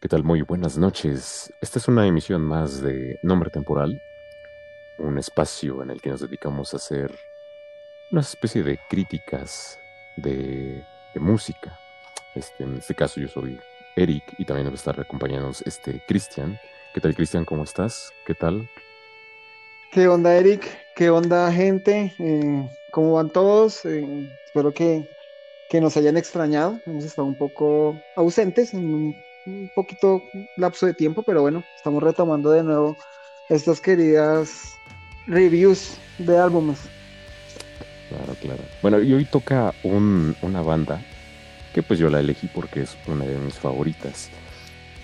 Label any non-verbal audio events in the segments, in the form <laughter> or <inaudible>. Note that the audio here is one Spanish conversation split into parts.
¿Qué tal? Muy buenas noches. Esta es una emisión más de Nombre Temporal, un espacio en el que nos dedicamos a hacer una especie de críticas de, música. Este, en este caso yo soy Eric y también va a estar acompañándonos este Cristian. ¿Qué tal Cristian? ¿Cómo estás? ¿Qué tal? ¿Qué onda Eric? ¿Qué onda gente? Eh, ¿Cómo van todos? Eh, espero que, que nos hayan extrañado. Hemos estado un poco ausentes en un, poquito lapso de tiempo, pero bueno, estamos retomando de nuevo estas queridas reviews de álbumes. Claro, claro. Bueno, y hoy toca un- una banda que pues yo la elegí porque es una de mis favoritas.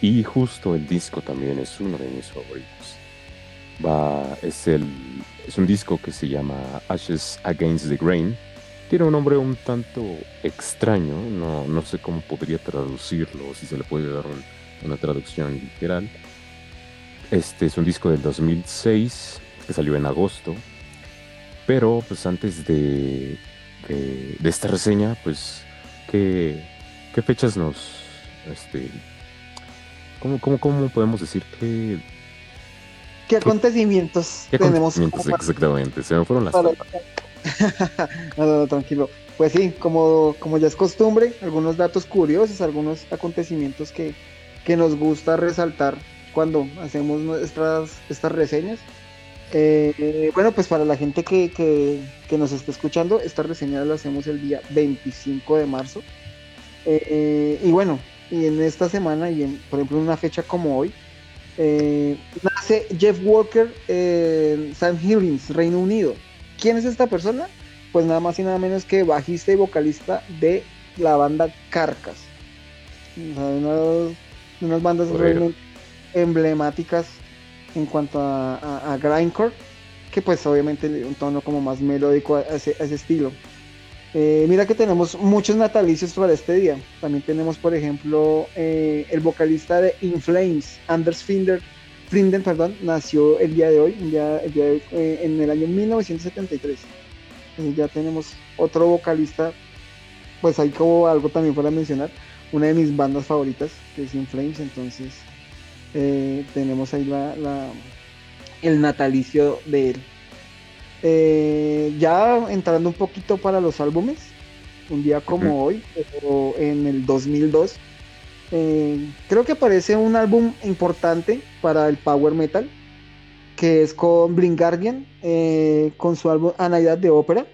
Y justo el disco también es uno de mis favoritos. Va, es, el, es un disco que se llama Ashes Against the Grain. Tiene un nombre un tanto extraño, no, no sé cómo podría traducirlo, si se le puede dar un- una traducción literal. Este es un disco del 2006 que salió en agosto. Pero pues antes de, de, de esta reseña, pues, ¿qué, qué fechas nos... Este, ¿cómo, cómo, cómo podemos decir que... ¿Qué acontecimientos qué tenemos? acontecimientos exactamente? Se me fueron las para-. <laughs> no, no, tranquilo. Pues sí, como, como ya es costumbre, algunos datos curiosos, algunos acontecimientos que, que nos gusta resaltar cuando hacemos nuestras estas reseñas. Eh, bueno, pues para la gente que, que, que nos está escuchando, esta reseña la hacemos el día 25 de marzo. Eh, y bueno, y en esta semana, y en, por ejemplo en una fecha como hoy, eh, nace Jeff Walker en San Helens, Reino Unido. ¿Quién es esta persona? Pues nada más y nada menos que bajista y vocalista de la banda Carcas. O sea, unas, unas bandas realmente emblemáticas en cuanto a, a, a grindcore, que pues obviamente un tono como más melódico a ese, a ese estilo. Eh, mira que tenemos muchos natalicios para este día. También tenemos, por ejemplo, eh, el vocalista de In Flames, Anders Finder, Frinden, perdón, nació el día de hoy, día- el día de hoy, eh, en el año 1973. Entonces ya tenemos otro vocalista, pues hay como algo también para mencionar, una de mis bandas favoritas, que es In Flames, entonces eh, tenemos ahí la, la- el natalicio de él. Eh, ya entrando un poquito para los álbumes, un día como hoy, pero en el 2002, eh, creo que aparece un álbum importante para el power metal, que es con Blind Guardian, eh, con su álbum Anaidad de Ópera,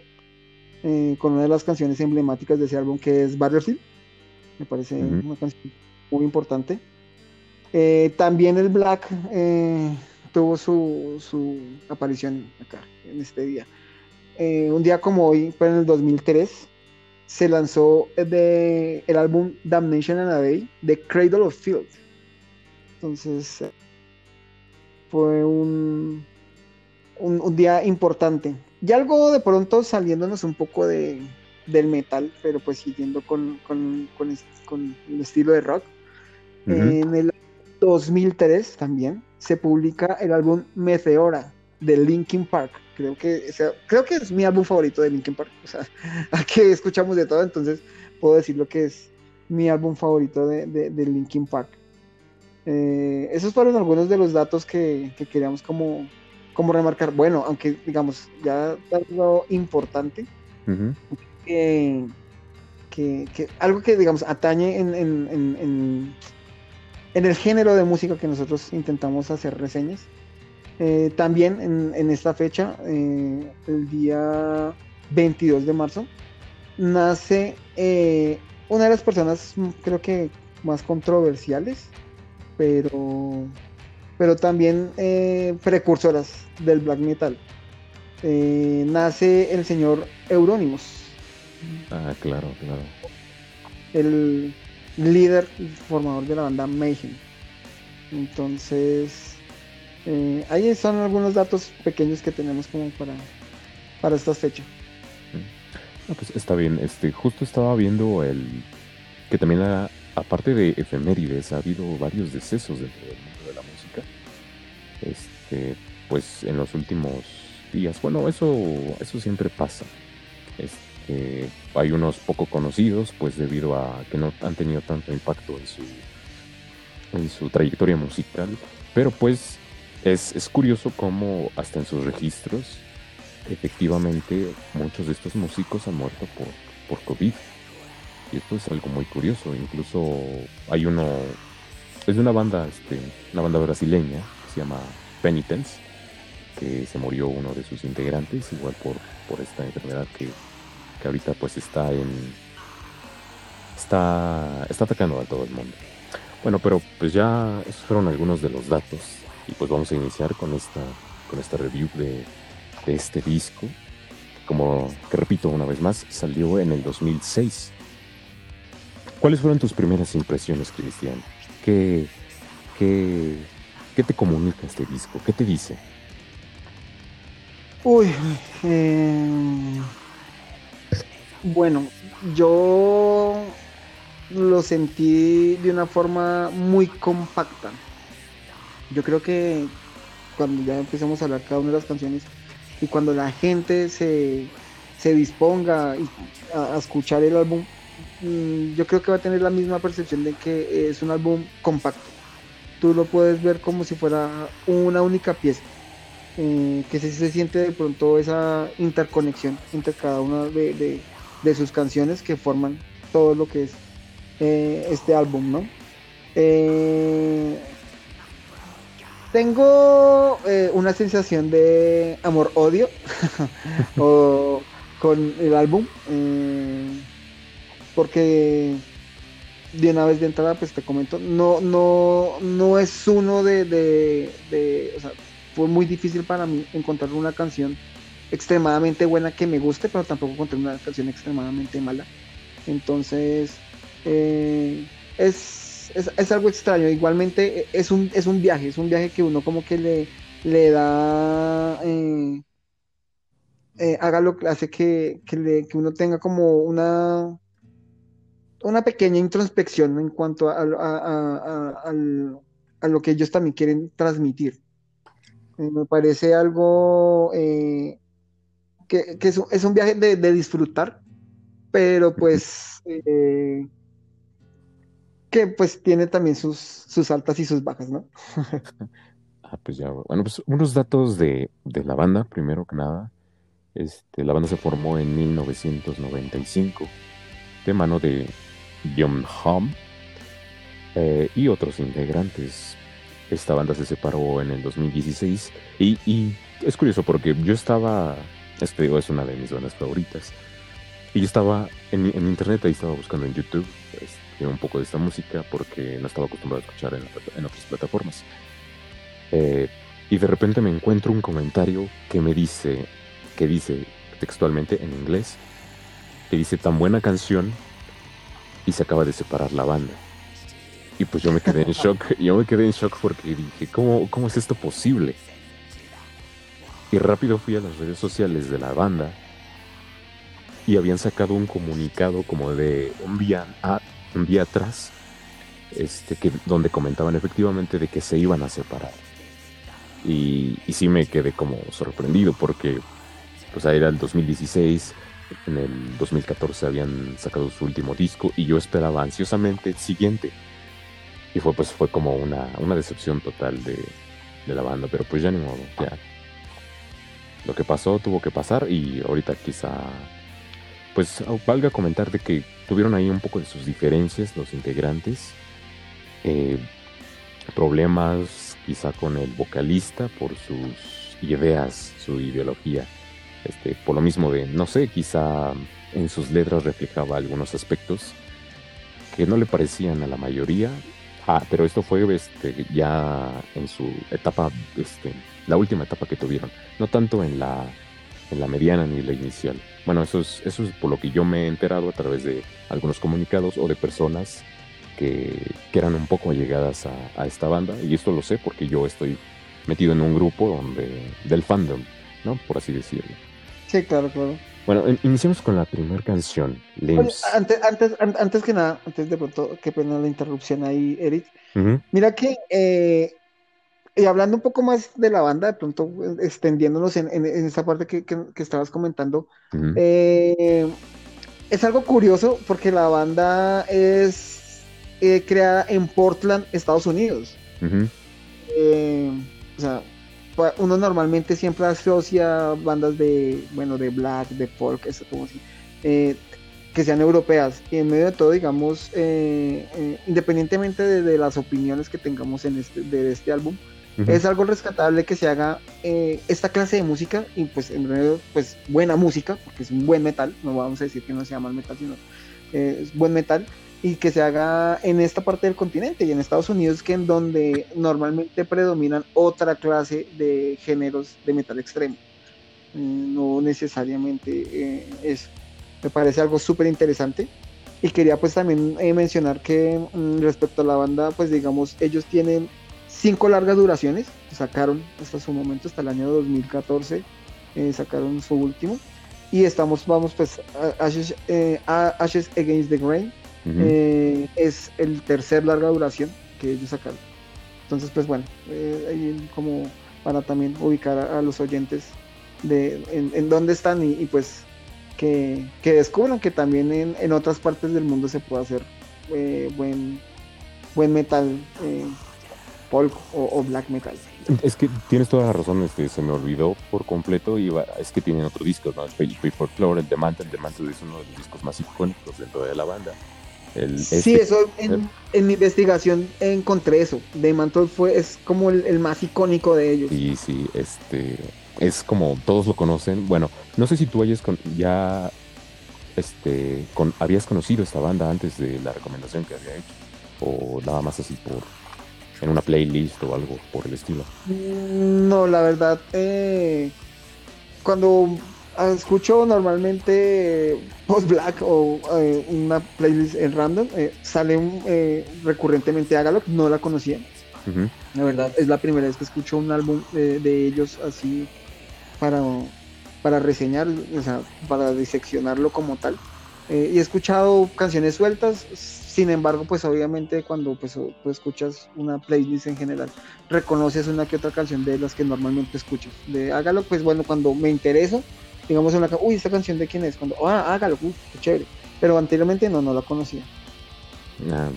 eh, con una de las canciones emblemáticas de ese álbum que es Battlefield. Me parece una canción muy importante. También el Black tuvo su, su aparición acá en este día. Un día como hoy, pero en el 2003, se lanzó de, el álbum Damnation and a Day de Cradle of Field. Entonces, eh, fue un, un, un día importante. Y algo de pronto saliéndonos un poco de, del metal, pero pues siguiendo con, con, con, es- con el estilo de rock. En el 2003 también se publica el álbum Meteora de Linkin Park. Creo que, o sea, creo que es mi álbum favorito de Linkin Park. O sea, <laughs> aquí escuchamos de todo, entonces puedo decir lo que es mi álbum favorito de, de, de Linkin Park. Eh, esos fueron algunos de los datos que, que queríamos como, como remarcar. Bueno, aunque digamos, ya algo importante, que, que- que algo que digamos atañe en- en- en el género de música que nosotros intentamos hacer reseñas. Eh, también en, en esta fecha, eh, el día 22 de marzo, nace eh, una de las personas mm, creo que más controversiales, pero, pero también precursoras del black metal. Nace el señor Euronymous Ah, claro, claro. el líder y formador de la banda Mayhem. Entonces, eh, ahí son algunos datos pequeños que tenemos como para, para estas fechas. No, pues está bien. Este, justo estaba viendo el que también ha- aparte de efemérides ha habido varios decesos dentro del mundo de la música. Este, pues en los últimos días. Bueno, eso, eso siempre pasa. Este, hay unos poco conocidos, pues debido a que no han tenido tanto impacto en su en su trayectoria musical, pero pues es, es curioso cómo hasta en sus registros, efectivamente, muchos de estos músicos han muerto por, por COVID. Y esto es algo muy curioso. Incluso hay uno, es de una banda, este, una banda brasileña, que se llama Penitence, que se murió uno de sus integrantes, igual por, por esta enfermedad que, que ahorita pues está en, está, está atacando a todo el mundo. Bueno, pero pues ya esos fueron algunos de los datos y pues vamos a iniciar con esta, con esta review de, de este disco. Como que repito una vez más, salió en el 2006. ¿Cuáles fueron tus primeras impresiones, Cristian? ¿Qué, qué, qué te comunica este disco? ¿Qué te dice? Uy, eh, bueno, yo lo sentí de una forma muy compacta. Yo creo que cuando ya empezamos a hablar cada una de las canciones y cuando la gente se, disponga a, escuchar el álbum, mm, yo creo que va a tener la misma percepción de que es un álbum compacto. Tú lo puedes ver como si fuera una única pieza. Eh, que se, se, siente de pronto esa interconexión entre cada una de, de sus canciones que forman todo lo que es eh, este álbum, ¿no? Eh, tengo eh, una sensación de amor-odio <laughs> con el álbum, porque de una vez de entrada, pues te comento, no, no, no es uno de, de, o sea, fue muy difícil para mí encontrar una canción extremadamente buena que me guste, pero tampoco encontré una canción extremadamente mala. Entonces, eh, es, es, algo extraño. Igualmente es un, es un viaje, es un viaje que uno como que le, le da, eh, eh, haga lo que hace que, que, uno tenga como una, una pequeña introspección en cuanto a, a, lo que ellos también quieren transmitir. me parece algo que, que es, es, un viaje de, de disfrutar, pero pues que pues tiene también sus, sus altas y sus bajas, ¿no? <laughs> ah, pues ya, bueno, pues unos datos de, la banda, primero que nada. Este, la banda se formó en 1995 de mano de John Hom eh, y otros integrantes. Esta banda se separó en el 2016 y, y es curioso porque yo estaba, este digo, es una de mis bandas favoritas. Y yo estaba en, en internet, ahí estaba buscando en YouTube este, un poco de esta música porque no estaba acostumbrado a escuchar en, otras plataformas. Eh, y de repente me encuentro un comentario que me dice, que dice textualmente en inglés, que dice tan buena canción y se acaba de separar la banda. Y pues yo me quedé en shock, <laughs> yo me quedé en shock porque dije, ¿cómo, cómo es esto posible? Y rápido fui a las redes sociales de la banda y habían sacado un comunicado como de un día, a un día atrás, este, que, donde comentaban efectivamente de que se iban a separar. Y, sí me quedé como sorprendido porque pues era el 2016, en el 2014 habían sacado su último disco y yo esperaba ansiosamente el siguiente. Y fue pues fue como una, una decepción total de, de la banda, pero pues ya ni modo, ya. Lo que pasó tuvo que pasar y ahorita quizá pues valga comentar de que tuvieron ahí un poco de sus diferencias los integrantes, eh, problemas quizá con el vocalista por sus ideas, su ideología, este, por lo mismo de, no sé, quizá en sus letras reflejaba algunos aspectos que no le parecían a la mayoría. Ah, pero esto fue este, ya en su etapa, este, la última etapa que tuvieron, no tanto en la, en la mediana ni la inicial. Bueno, eso es, eso es por lo que yo me he enterado a través de algunos comunicados o de personas que, eran un poco allegadas a, esta banda. Y esto lo sé porque yo estoy metido en un grupo donde, del fandom, ¿no? Por así decirlo. Sí, claro, claro. Bueno, iniciamos con la primera canción, Limbs. antes, antes, antes que nada, antes de pronto, qué pena la interrupción ahí, Eric. Mira que eh, y hablando un poco más de la banda, de pronto extendiéndonos en, en, esa parte que, que, estabas comentando, eh, es algo curioso porque la banda es eh, creada en Portland, Estados Unidos. Eh, o sea, uno normalmente siempre asocia bandas de, bueno, de black, de folk, eso como así, eh, que sean europeas. Y en medio de todo, digamos, independientemente de, las opiniones que tengamos en este, de este álbum, es algo rescatable que se haga esta clase de música y pues en realidad pues buena música, porque es un buen metal, no vamos a decir que no sea mal metal, sino es buen metal y que se haga en esta parte del continente y en Estados Unidos, que en donde normalmente predominan otra clase de géneros de metal extremo. Eh, no necesariamente eh, eso. Me parece algo súper interesante. Y quería pues también eh, mencionar que mm, respecto a la banda, pues digamos, ellos tienen cinco largas duraciones, sacaron hasta su momento, hasta el año 2014, sacaron su último. Y estamos, vamos pues, Ashes, Ashes Against the Grain, eh, es el tercer larga duración que ellos sacaron. Entonces, pues bueno, eh, ahí como para también ubicar a, los oyentes de en, dónde están y, pues que, descubran que también en, otras partes del mundo se puede hacer eh, buen, buen metal, folk o, black metal. Es que tienes toda la razón, este, se me olvidó por completo y es que tienen otro disco, ¿no? El for Floor, el The Mantle, The Mantle es uno de los discos más icónicos dentro de la banda sí, este eso en, mi investigación encontré eso. De Mantle fue, es como el, más icónico de ellos. Sí, sí, este es como todos lo conocen. Bueno, no sé si tú hayas ya este con, habías conocido esta banda antes de la recomendación que había hecho o nada más así por en una playlist o algo por el estilo. Mm, no, la verdad, eh, cuando Ah, escucho normalmente post black o eh, una playlist en random eh, sale eh, recurrentemente Agalog no la conocía. La verdad es la primera vez que escucho un álbum de ellos así para para reseñar o sea para diseccionarlo como tal. Y he escuchado canciones sueltas sin embargo pues obviamente cuando pues tú escuchas una playlist en general reconoces una que otra canción de las que normalmente escuchas de Agalog pues bueno cuando me interesa digamos, una, uy, esta canción de quién es, cuando, ah, hágalo, uy, qué chévere. Pero anteriormente no, no la conocía. Ah,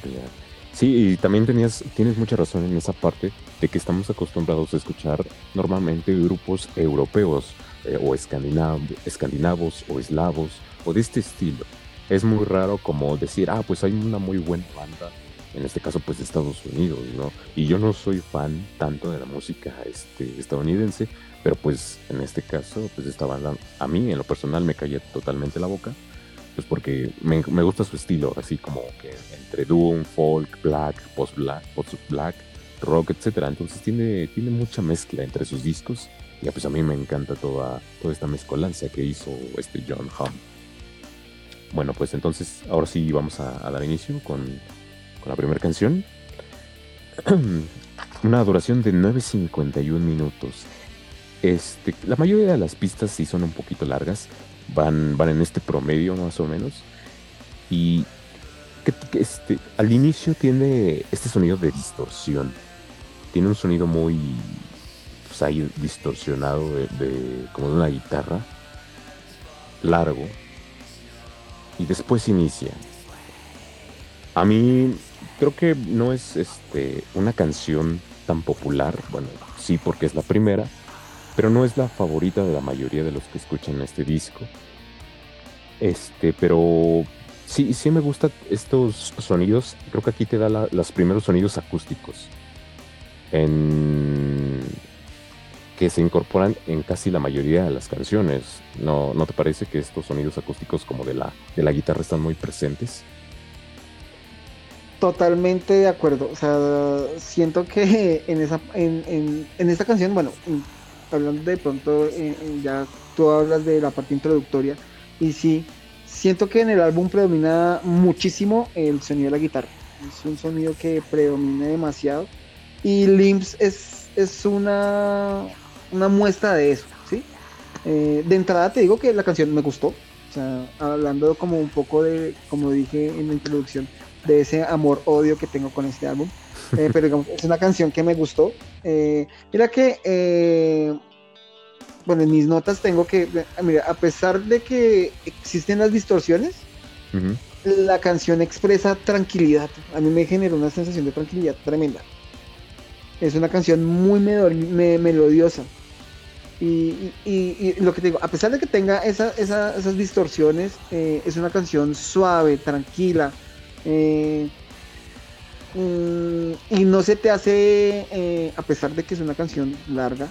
sí, y también tenías, tienes mucha razón en esa parte de que estamos acostumbrados a escuchar normalmente grupos europeos eh, o escandinavos o eslavos o de este estilo. Es muy raro como decir, ah, pues hay una muy buena banda, en este caso pues de Estados Unidos, ¿no? Y yo no soy fan tanto de la música este, estadounidense, pero pues en este caso, pues esta banda a mí en lo personal me caía totalmente la boca, pues porque me, gusta su estilo, así como que entre doom, folk, black, post-black, post-black, rock, etcétera. Entonces tiene, tiene mucha mezcla entre sus discos y pues a mí me encanta toda, toda esta mezcolancia que hizo este John Hum. Bueno, pues entonces ahora sí vamos a, dar inicio con, con la primera canción. <clears throat> Una duración de 9.51 minutos. Este, la mayoría de las pistas sí son un poquito largas, van, van en este promedio más o menos. Y este, al inicio tiene este sonido de distorsión. Tiene un sonido muy pues distorsionado de, como de una guitarra largo. Y después inicia. A mí creo que no es este, una canción tan popular. Bueno, sí, porque es la primera pero no es la favorita de la mayoría de los que escuchan este disco. Este, pero sí, sí me gustan estos sonidos. Creo que aquí te da los primeros sonidos acústicos. En, que se incorporan en casi la mayoría de las canciones. ¿No, ¿No te parece que estos sonidos acústicos como de la, de la guitarra están muy presentes? Totalmente de acuerdo. O sea, siento que <laughs> en esa, en, en, en esta canción, bueno, hablando de pronto, ya tú hablas de la parte introductoria, y sí, siento que en el álbum predomina muchísimo el sonido de la guitarra. Es un sonido que predomina demasiado. Y Limps es, es una, una muestra de eso, ¿sí? Eh, de entrada te digo que la canción me gustó. O sea, hablando como un poco de, como dije en la introducción, de ese amor-odio que tengo con este álbum. <laughs> pero digamos, es una canción que me gustó. mira que bueno, en mis notas tengo que, mira, a pesar de que existen las distorsiones, la canción expresa tranquilidad. A mí me genera una sensación de tranquilidad tremenda. Es una canción muy melodiosa. Y, lo que te digo, a pesar de que tenga esas distorsiones, eh, es una canción suave, tranquila. Eh, mm, y no se te hace, eh, a pesar de que es una canción larga,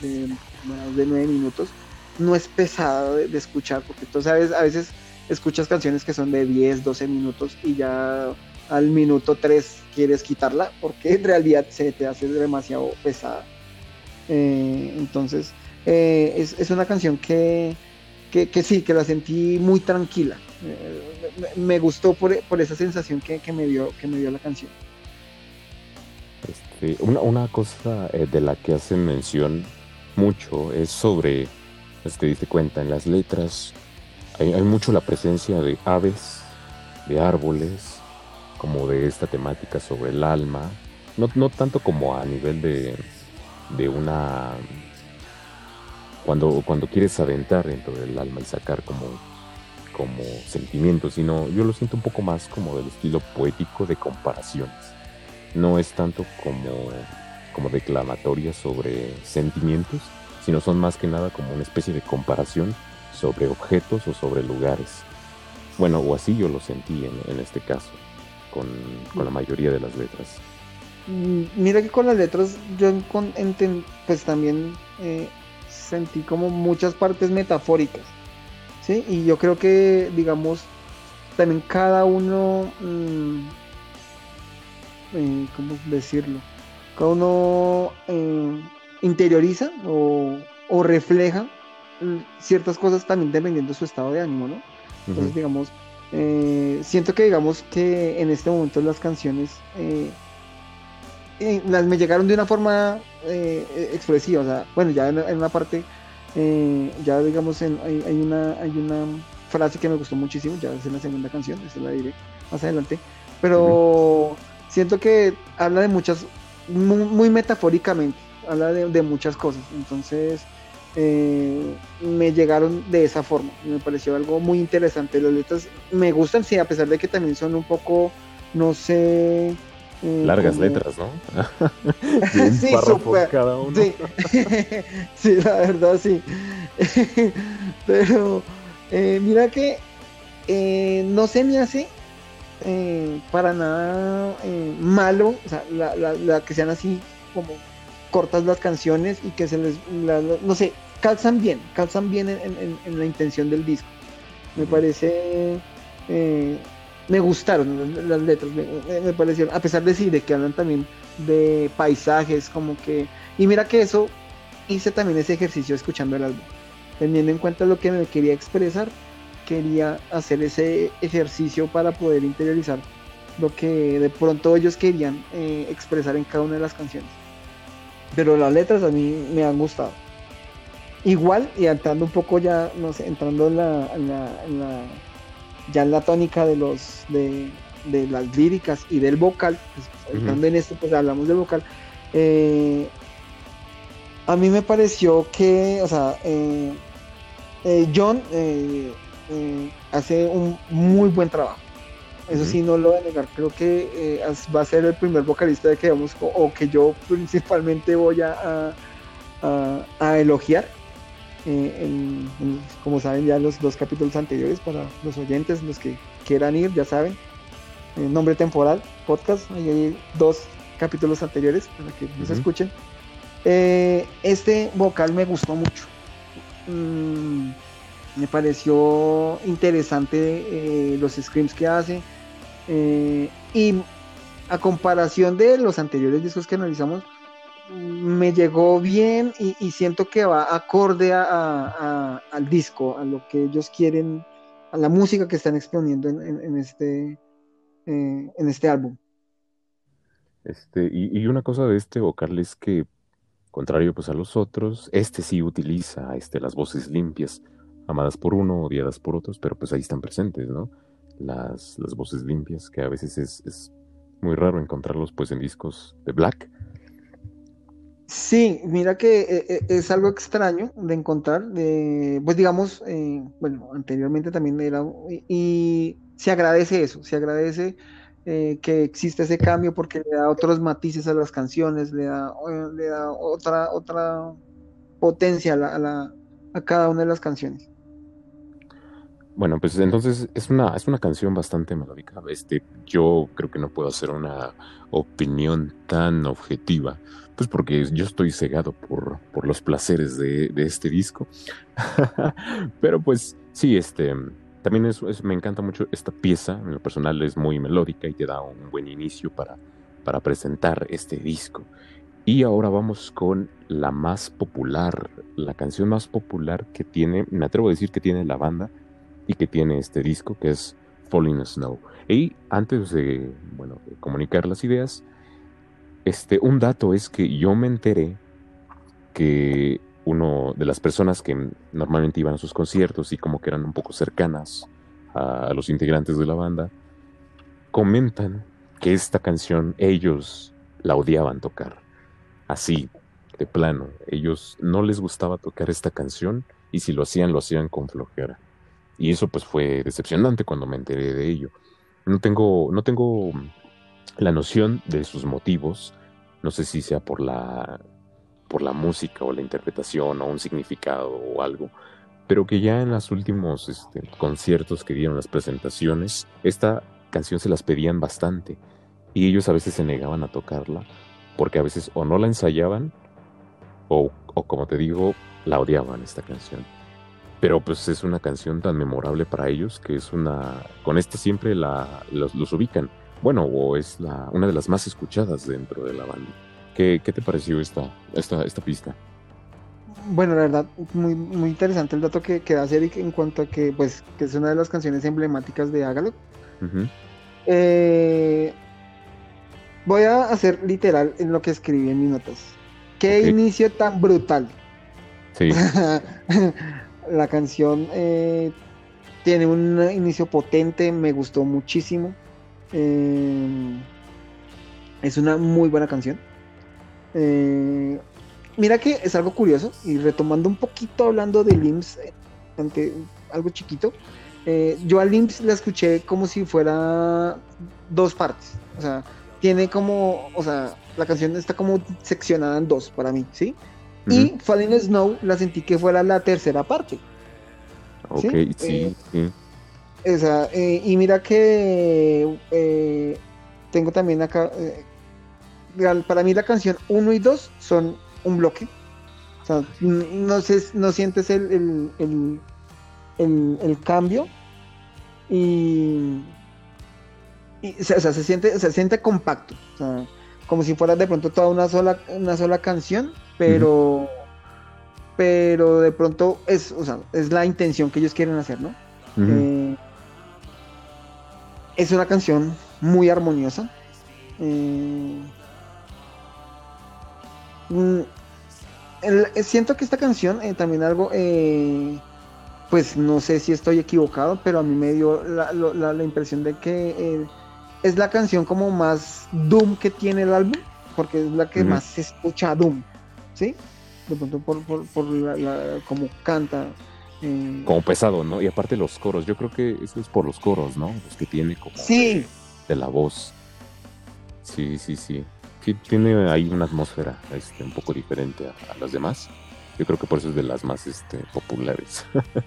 de más de nueve minutos, no es pesada de, escuchar, porque tú sabes, a veces escuchas canciones que son de 10, 12 minutos y ya al minuto 3 quieres quitarla, porque en realidad se te hace demasiado pesada. entonces, eh, es, una canción que, sí, que la sentí muy tranquila. Eh, me, gustó por, esa sensación que, me dio, que me dio la canción. Este, una, cosa eh, de la que hacen mención mucho es sobre, es que diste cuenta, en las letras hay, mucho la presencia de aves, de árboles, como de esta temática sobre el alma, no, no tanto como a nivel de, de una cuando, cuando quieres adentrar dentro del alma y sacar como, como sentimientos, sino yo lo siento un poco más como del estilo poético de comparaciones. No es tanto como, como declamatoria sobre sentimientos, sino son más que nada como una especie de comparación sobre objetos o sobre lugares. Bueno, o así yo lo sentí en, este caso, con, la mayoría de las letras. Mm, mira que con las letras yo pues también eh, sentí como muchas partes metafóricas, ¿sí? Y yo creo que, digamos, también cada uno, mm, eh, ¿cómo decirlo? Cada uno eh, interioriza o, refleja mm, ciertas cosas también dependiendo de su estado de ánimo, ¿no? Entonces, digamos, eh, siento que digamos que en este momento las canciones las me llegaron de una forma eh, expresiva, o sea, bueno, ya en, una parte, eh, ya digamos, en, hay, una, hay una frase que me gustó muchísimo, ya es en la segunda canción, esa la diré más adelante, pero siento que habla de muchas, muy, metafóricamente, habla de, muchas cosas, entonces eh, me llegaron de esa forma, me pareció algo muy interesante, las letras me gustan, sí, a pesar de que también son un poco, no sé, Largas letras, ¿no? <laughs> sí, super, cada uno. <laughs> Sí. la verdad sí. <laughs> Pero eh, mira que eh, no se me hace eh, para nada malo, o sea, la, que sean así como cortas las canciones y que se les, no sé, calzan bien, calzan bien en, la intención del disco. Me parece me gustaron las letras, me, parecieron, a pesar de sí, de que hablan también de paisajes, como que, y mira que eso hice también ese ejercicio escuchando el álbum, teniendo en cuenta lo que me quería expresar, quería hacer ese ejercicio para poder interiorizar lo que de pronto ellos querían eh, expresar en cada una de las canciones. Pero las letras a mí me han gustado. Igual, y entrando un poco ya, no sé, entrando en la ya en la tónica de los de, las líricas y del vocal, pues, en esto pues hablamos del vocal, eh, a mí me pareció que, o sea, eh, eh, John hace un muy buen trabajo. Eso sí, no lo voy a negar. Creo que va a ser el primer vocalista de que vamos, o que yo principalmente voy a, a elogiar eh, como saben ya los dos capítulos anteriores para los oyentes, los que quieran ir, ya saben. nombre temporal, podcast, hay dos capítulos anteriores para que nos escuchen. Eh, este vocal me gustó mucho. Mm, me pareció interesante eh, los screams que hace. y a comparación de los anteriores discos que analizamos, me llegó bien y, siento que va acorde al disco, a lo que ellos quieren, a la música que están exponiendo en, este, eh, en este álbum. Este, y, una cosa de este vocal es que, contrario pues a los otros, este sí utiliza este, las voces limpias, amadas por uno, odiadas por otros, pero pues ahí están presentes, ¿no? Las, las voces limpias, que a veces es, es muy raro encontrarlos pues en discos de Black Sí, mira que eh, eh, es algo extraño de encontrar, de, pues digamos, eh, bueno, anteriormente también era, y, se agradece eso, se agradece que existe ese cambio porque le da otros matices a las canciones, le da, le da otra, otra potencia a cada una de las canciones. Bueno, pues entonces es una, es una canción bastante melódica. Este, yo creo que no puedo hacer una opinión tan objetiva, pues porque yo estoy cegado por, por los placeres de, de este disco. <laughs> Pero pues sí, este, también es, es- me encanta mucho esta pieza. En lo personal es muy melódica y te da un buen inicio para, para presentar este disco. Y ahora vamos con la más popular, la canción más popular que tiene, me atrevo a decir que tiene la banda y que tiene este disco, que es Falling Snow. Y antes de, bueno, de comunicar las ideas, este, un dato es que yo me enteré que uno de las personas que normalmente iban a sus conciertos y como que eran un poco cercanas a, los integrantes de la banda, comentan que esta canción ellos la odiaban tocar. Así, de plano. Ellos no les gustaba tocar esta canción y si lo hacían, lo hacían con flojera. Y eso pues fue decepcionante cuando me enteré de ello. No tengo, no tengo la noción de sus motivos. No sé si sea por la, por la música o la interpretación o un significado o algo. Pero que ya en los últimos este, conciertos que dieron las presentaciones, esta canción se las pedían bastante. Y ellos a veces se negaban a tocarla porque a veces o no la ensayaban o, o como te digo, la odiaban esta canción. Pero pues es una canción tan memorable para ellos que es una... Con esta siempre la, los, los ubican. Bueno, o es la, una de las más escuchadas dentro de la banda. ¿Qué, qué te pareció esta, esta, esta pista? Bueno, la verdad, muy, muy interesante el dato que, que das, Eric, en cuanto a que, pues, que es una de las canciones emblemáticas de Hágalo. Eh, voy a hacer literal en lo que escribí en mis notas. Qué inicio tan brutal. Sí, <laughs> La canción eh, tiene un inicio potente, me gustó muchísimo. Eh, es una muy buena canción. Eh, mira que es algo curioso y retomando un poquito hablando de Limbs, eh, ante algo chiquito. eh, yo a Limbs la escuché como si fuera dos partes. O sea, tiene como, o sea, la canción está como seccionada en dos para mí, ¿sí? Y. Falling Snow la sentí que fuera la tercera parte. ok, sí, sí, eh, sí. O sea, eh, y mira que eh, tengo también acá, eh, para mí la canción 1 y 2 son un bloque. O sea, no, sé, no sientes el, el, el, el- el cambio y, y, o sea, o sea, se siente, se siente compacto. O sea, como si fuera de pronto toda una sola, una sola canción, pero, pero de pronto es, o sea, es la intención que ellos quieren hacer, ¿no? Es una canción muy armoniosa. Eh, mm, el- eh, siento que esta canción eh, también algo, eh, pues no sé si estoy equivocado, pero a mí me dio la, lo- la- la impresión de que es la canción como más Doom que tiene el álbum, porque es la que más se escucha a Doom, ¿sí? De pronto por, por, por la, la- como canta. Eh, Como pesado, ¿no? Y aparte los coros, yo creo que eso es por los coros, ¿no? Los que tiene como Sí, de la voz. Sí, sí, sí. Sí, tiene ahí una atmósfera este, un poco diferente a, a las demás. Yo creo que por eso es de las más este, populares. <laughs>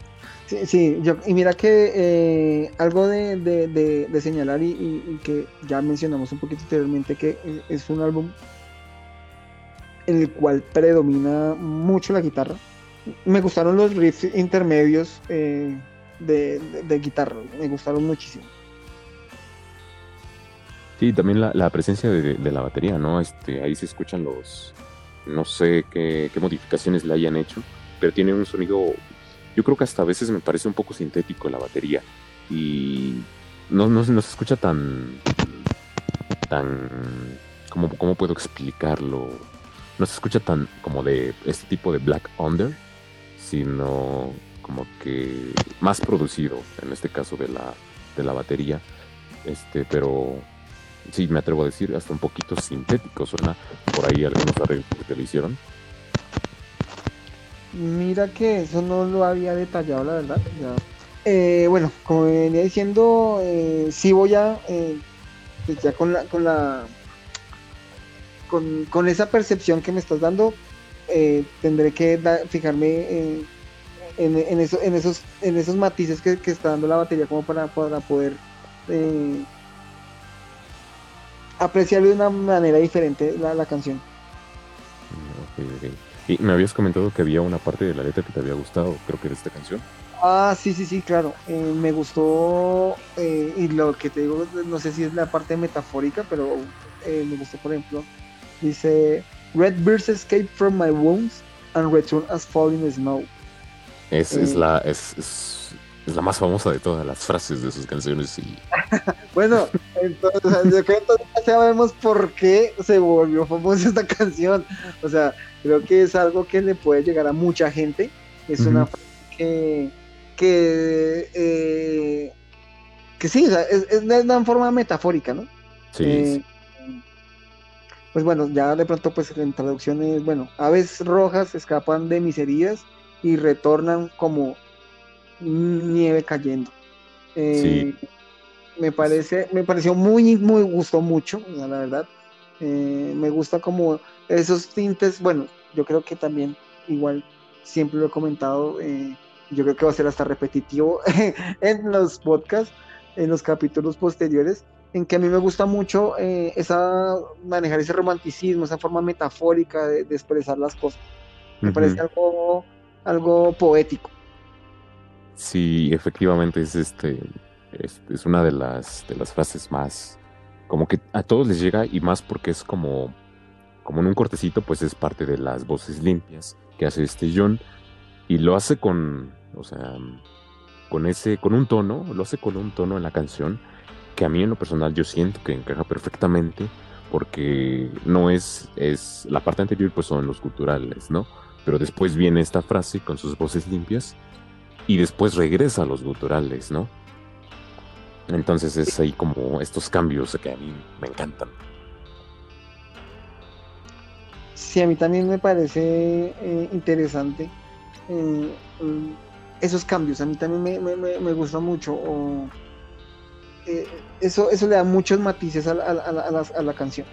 Sí, sí, yo, y mira que eh, algo de, de- de- de señalar y, y- y que ya mencionamos un poquito anteriormente, que eh, es un álbum en el cual predomina mucho la guitarra. Me gustaron los riffs intermedios eh, de, de- guitarra, me gustaron muchísimo. Sí, también la, la presencia de, de la batería, ¿no? Este, ahí se escuchan los, no sé qué, qué modificaciones le hayan hecho, pero tiene un sonido, yo creo que hasta a veces me parece un poco sintético la batería y no, no, no se escucha tan, tan, ¿cómo, ¿cómo puedo explicarlo? No se escucha tan como de este tipo de Black Under, sino como que más producido, en este caso de la, de la batería, este, pero sí, me atrevo a decir, hasta un poquito sintético. Suena por ahí algunos arreglos que le hicieron. Mira que eso no lo había detallado, la verdad. Eh, bueno, como venía diciendo, eh, sí voy a, eh, pues ya con la, con la, con, esa percepción que me estás dando, tendré que fijarme en, en, eso, en, esos, en esos matices que, está dando la batería como para, para poder apreciar de una manera diferente la, la canción. Y me habías comentado que había una parte de la letra que te había gustado, creo que de esta canción. Ah, sí, sí, sí, claro. Eh, me gustó, eh, y lo que te digo, no sé si es la parte metafórica, pero eh, me gustó, por ejemplo, dice, Red birds escape from my wounds and return as falling snow. Es, es la, es, es, la más famosa de todas las frases de sus canciones. Y... <laughs> bueno, entonces, yo creo que ya sabemos por qué se volvió famosa esta canción. O sea, creo que es algo que le puede llegar a mucha gente. Es una frase que que, eh, que sí, es, de una forma metafórica, ¿no? Sí. Eh, pues bueno, ya de pronto pues en traducción es, bueno, aves rojas escapan de mis heridas y retornan como nieve cayendo. Eh, sí. Me parece, me pareció muy, muy, gustó mucho, la verdad. me gusta como esos tintes, bueno, yo creo que también, igual, siempre lo he comentado, eh, yo creo que va a ser hasta repetitivo <laughs> en los podcasts, en los capítulos posteriores, en que a mí me gusta mucho eh, esa manejar ese romanticismo, esa forma metafórica de, expresar las cosas. Me parece algo, algo poético. Sí, efectivamente es este es, una de las de las frases más como que a todos les llega y más porque es como como en un cortecito pues es parte de las voces limpias que hace este John y lo hace con o sea, con ese, con un tono, lo hace con un tono en la canción que a mí en lo personal yo siento que encaja perfectamente porque no es, es, la parte anterior pues son los culturales, ¿no? Pero después viene esta frase con sus voces limpias y después regresa a los guturales, ¿no? Entonces es ahí como estos cambios que a mí me encantan. Sí, a mí también me parece eh, interesante. Eh, esos cambios. A mí también me, me, me gusta mucho. Eso, eso le da muchos matices a la, a, la, canción.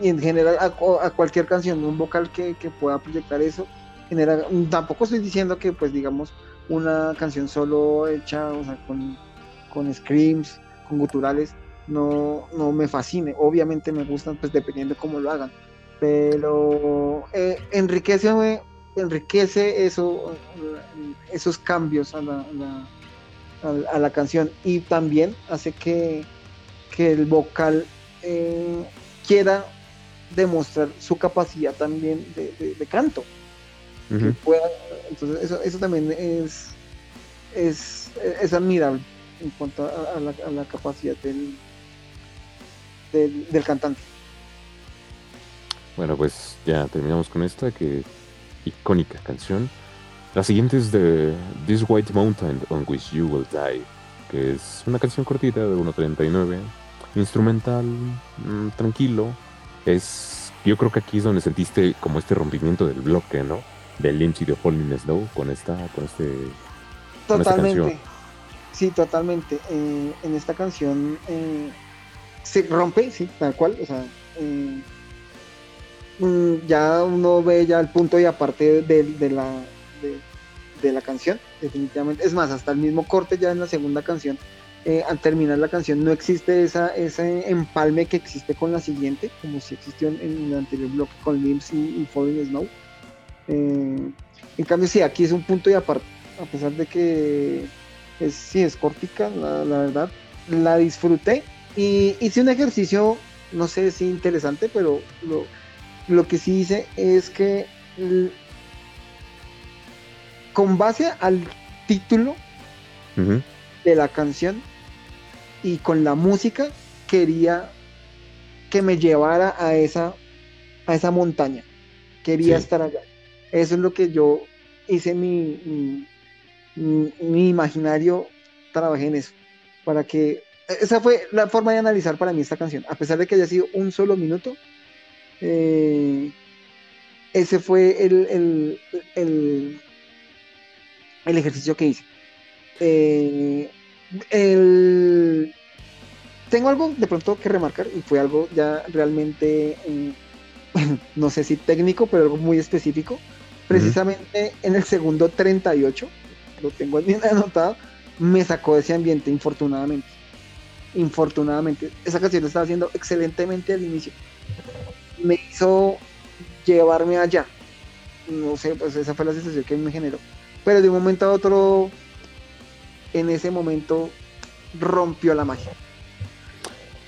Y en general a, cualquier canción, un vocal que, pueda proyectar eso. Genera, tampoco estoy diciendo que, pues digamos, una canción solo hecha o sea, con, con screams, con guturales, no, no me fascine. Obviamente me gustan, pues dependiendo de cómo lo hagan. Pero eh, enriquece enriquece eso, esos cambios a la, a la, canción y también hace que, el vocal eh, quiera demostrar su capacidad también de, canto. entonces eso, eso también es, es, es admirable en cuanto a, la, capacidad del, del, del cantante. Bueno, pues ya terminamos con esta que icónica canción. La siguiente es de This White Mountain on Which You Will Die, que es una canción cortita de 1.39, instrumental, mm, tranquilo. Es, yo creo que aquí es donde sentiste como este rompimiento del bloque, ¿no? Del Lynch y de Falling Snow con esta, con este, totalmente. sí, totalmente. Eh, en esta canción eh, se rompe, sí, tal cual. O sea, eh, Mm, ya uno ve ya el punto y aparte de, la, de, la canción, definitivamente. Es más, hasta el mismo corte ya en la segunda canción, eh, al terminar la canción no existe esa, ese empalme que existe con la siguiente, como si existió en, el anterior bloque con Limbs y, Falling Snow. Eh, en cambio, sí, aquí es un punto y aparte, a pesar de que es, sí es cortica, la, verdad, la disfruté y hice un ejercicio, no sé si interesante, pero lo, lo que sí hice es que con base al título de la canción y con la música quería que me llevara a esa a esa montaña. Quería estar allá. Eso es lo que yo hice mi, mi, mi, imaginario trabajé en eso para que esa fue la forma de analizar para mí esta canción. A pesar de que haya sido un solo minuto, eh, ese fue el, el, ejercicio que hice. Eh, tengo algo de pronto que remarcar y fue algo ya realmente, eh, <laughs> no sé si técnico, pero algo muy específico. Precisamente en el segundo 38, lo tengo bien <laughs> anotado, me sacó de ese ambiente, infortunadamente. Infortunadamente. Esa canción lo estaba haciendo excelentemente al inicio. Me hizo llevarme allá. No sé, pues esa fue la sensación que me generó. Pero de un momento a otro, en ese momento, rompió la magia.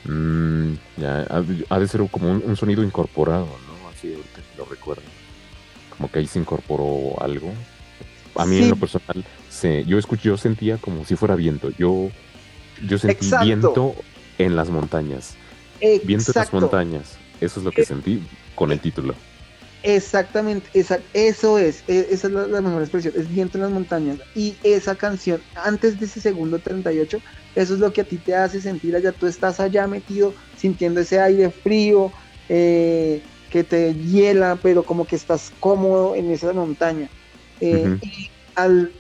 Mm, ya, ha, de ser como un, sonido incorporado, ¿no? Así lo recuerdo. Como que ahí se incorporó algo. A mí en lo personal, se, yo escuché, yo sentía como si fuera viento. Yo, yo sentí viento en las montañas. Viento en las montañas. Eso es lo que sentí con el título. Exactamente, esa, eso es, e, esa es la, mejor expresión, es viento en las montañas. Y esa canción, antes de ese segundo 38, eso es lo que a ti te hace sentir allá, tú estás allá metido, sintiendo ese aire frío, eh, que te hiela, pero como que estás cómodo en esa montaña. Eh, y al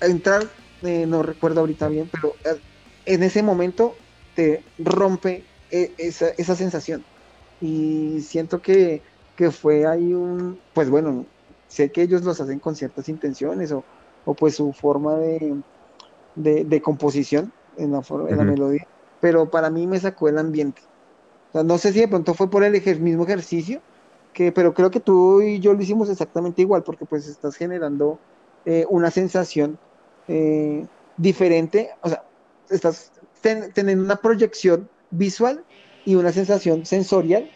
entrar, eh, no recuerdo ahorita bien, pero en ese momento te rompe esa, esa sensación. Y siento que que fue ahí un, pues bueno, sé que ellos los hacen con ciertas intenciones o, o pues su forma de, de, composición en la, en la melodía, pero para mí me sacó el ambiente. no sé si de pronto fue por el mismo ejercicio, que, pero creo que tú y yo lo hicimos exactamente igual, porque pues estás generando eh, una sensación eh, diferente, o sea, estás teniendo una proyección visual y una sensación sensorial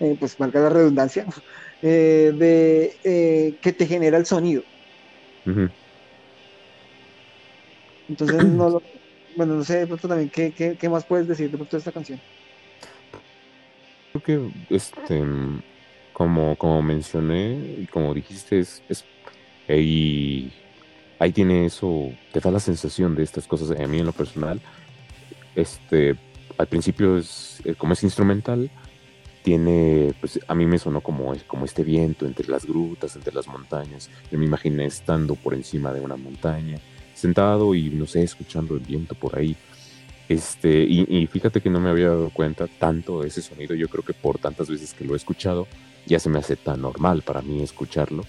eh, pues valga la redundancia, <laughs> eh, de eh, que te genera el sonido. Entonces, no bueno, no sé de pronto también, ¿qué, qué, más puedes decir de pronto de esta canción? Creo que, este, como, como mencioné y como dijiste, es, es ahí, ahí tiene eso, te da la sensación de estas cosas. A mí en lo personal, este, al principio es, como es instrumental, tiene, pues a mí me sonó como, como este viento entre las grutas, entre las montañas. Yo me imaginé estando por encima de una montaña, sentado y no sé, escuchando el viento por ahí. Este, y, fíjate que no me había dado cuenta tanto de ese sonido. Yo creo que por tantas veces que lo he escuchado, ya se me hace tan normal para mí escucharlo.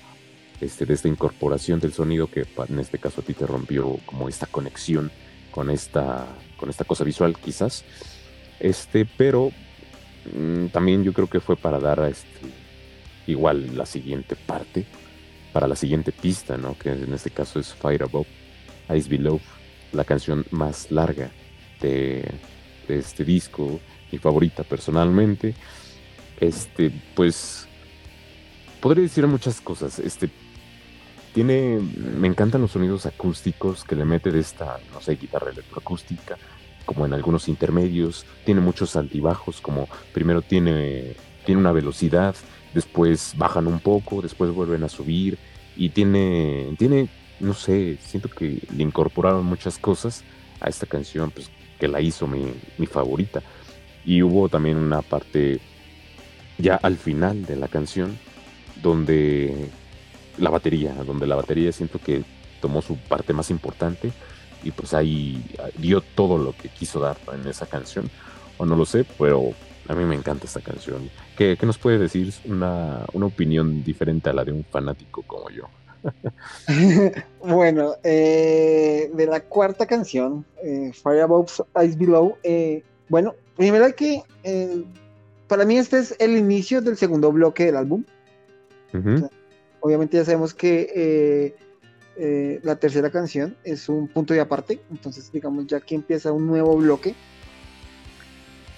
Este, de esta incorporación del sonido que en este caso a ti te rompió como esta conexión con esta, con esta cosa visual quizás. Este, pero también yo creo que fue para dar a este, igual la siguiente parte, para la siguiente pista, ¿no? Que en este caso es Fire Above, Ice Below, la canción más larga de, este disco, mi favorita personalmente. Este, pues, podría decir muchas cosas. Este, tiene, me encantan los sonidos acústicos que le mete de esta, no sé, guitarra electroacústica como en algunos intermedios, tiene muchos altibajos, como primero tiene, tiene una velocidad, después bajan un poco, después vuelven a subir, y tiene, tiene, no sé, siento que le incorporaron muchas cosas a esta canción, pues que la hizo mi, mi favorita. Y hubo también una parte ya al final de la canción, donde la batería, donde la batería siento que tomó su parte más importante y pues ahí dio todo lo que quiso dar en esa canción. O no lo sé, pero a mí me encanta esta canción. ¿Qué, nos puede decir una, opinión diferente a la de un fanático como yo? <laughs> bueno, eh, de la cuarta canción, eh, Fire Above Ice Below, eh, bueno, primero que para mí este es el inicio del segundo bloque del álbum. obviamente ya sabemos que eh, la tercera canción es un punto de aparte, entonces digamos ya que empieza un nuevo bloque.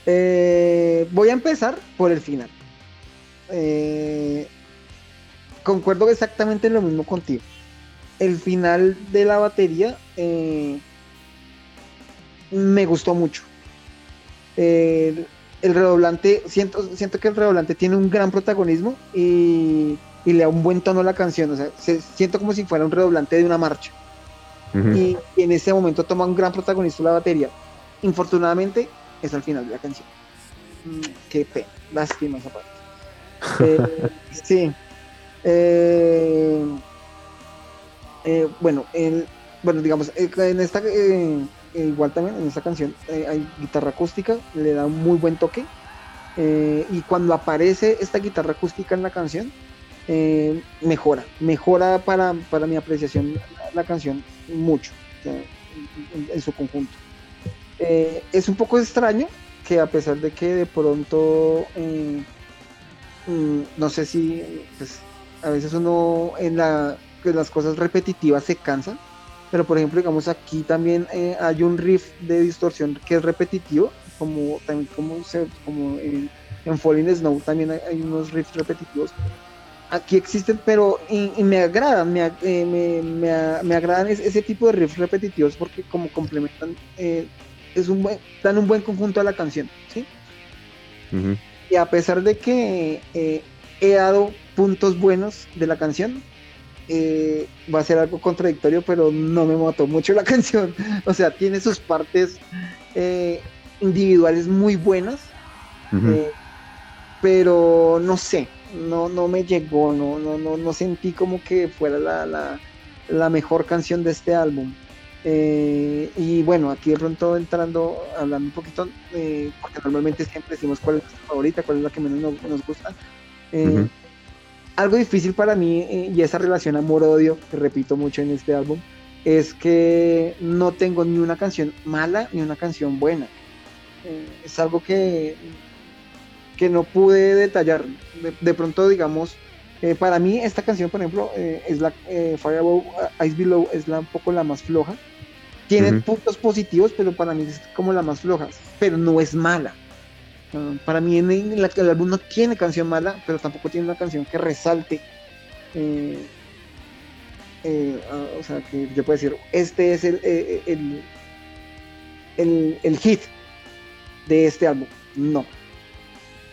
Eh, voy a empezar por el final. Eh, concuerdo exactamente lo mismo contigo. El final de la batería me gustó mucho. el redoblante, siento, siento que el redoblante tiene un gran protagonismo y y le da un buen tono a la canción. O sea, se, siento como si fuera un redoblante de una marcha. y, en ese momento toma un gran protagonista la batería. Infortunadamente, es al final de la canción. Mm, qué pena, lástima esa parte. <laughs> Eh, sí. Eh, eh, bueno, el, bueno, digamos, en esta, igual también en esta canción hay guitarra acústica, le da un muy buen toque. y cuando aparece esta guitarra acústica en la canción, mejora, mejora para, para, mi apreciación la canción mucho, en, su conjunto. es un poco extraño que a pesar de que de pronto Mm, no sé si pues, a veces uno en, la, las cosas repetitivas se cansa, pero por ejemplo, digamos aquí también eh, hay un riff de distorsión que es repetitivo, como también como, como en, Falling Snow también hay, unos riffs repetitivos. Aquí existen, pero y, me agradan, me, eh, me, me, agradan ese, tipo de riffs repetitivos porque como complementan, eh, es un buen, dan un buen conjunto a la canción, ¿sí? Y a pesar de que eh, he dado puntos buenos de la canción, va a ser algo contradictorio, pero no me mató mucho la <laughs> canción. O sea, tiene sus partes individuales muy buenas, pero no sé, no, no me llegó, no, no, no, no sentí como que fuera la, la mejor canción de este álbum. Eh, y bueno, aquí de pronto entrando, hablando un poquito, eh, porque normalmente siempre decimos cuál es nuestra favorita, cuál es la que menos nos, gusta. Eh, algo difícil para mí, y esa relación amor-odio, que repito mucho en este álbum, es que no tengo ni una canción mala ni una canción buena. es algo que, que no pude detallar. De, pronto, digamos, para mí esta canción, por ejemplo, es la Fire Above, Ice Below, es la, un poco la más floja tiene puntos positivos, pero para mí es como la más floja. Pero no es mala. Ah, para mí en el, el, álbum no tiene canción mala, pero tampoco tiene una canción que resalte. Eh, eh, ah, o sea, que yo puedo decir, este es el, eh, el, el, hit de este álbum. No.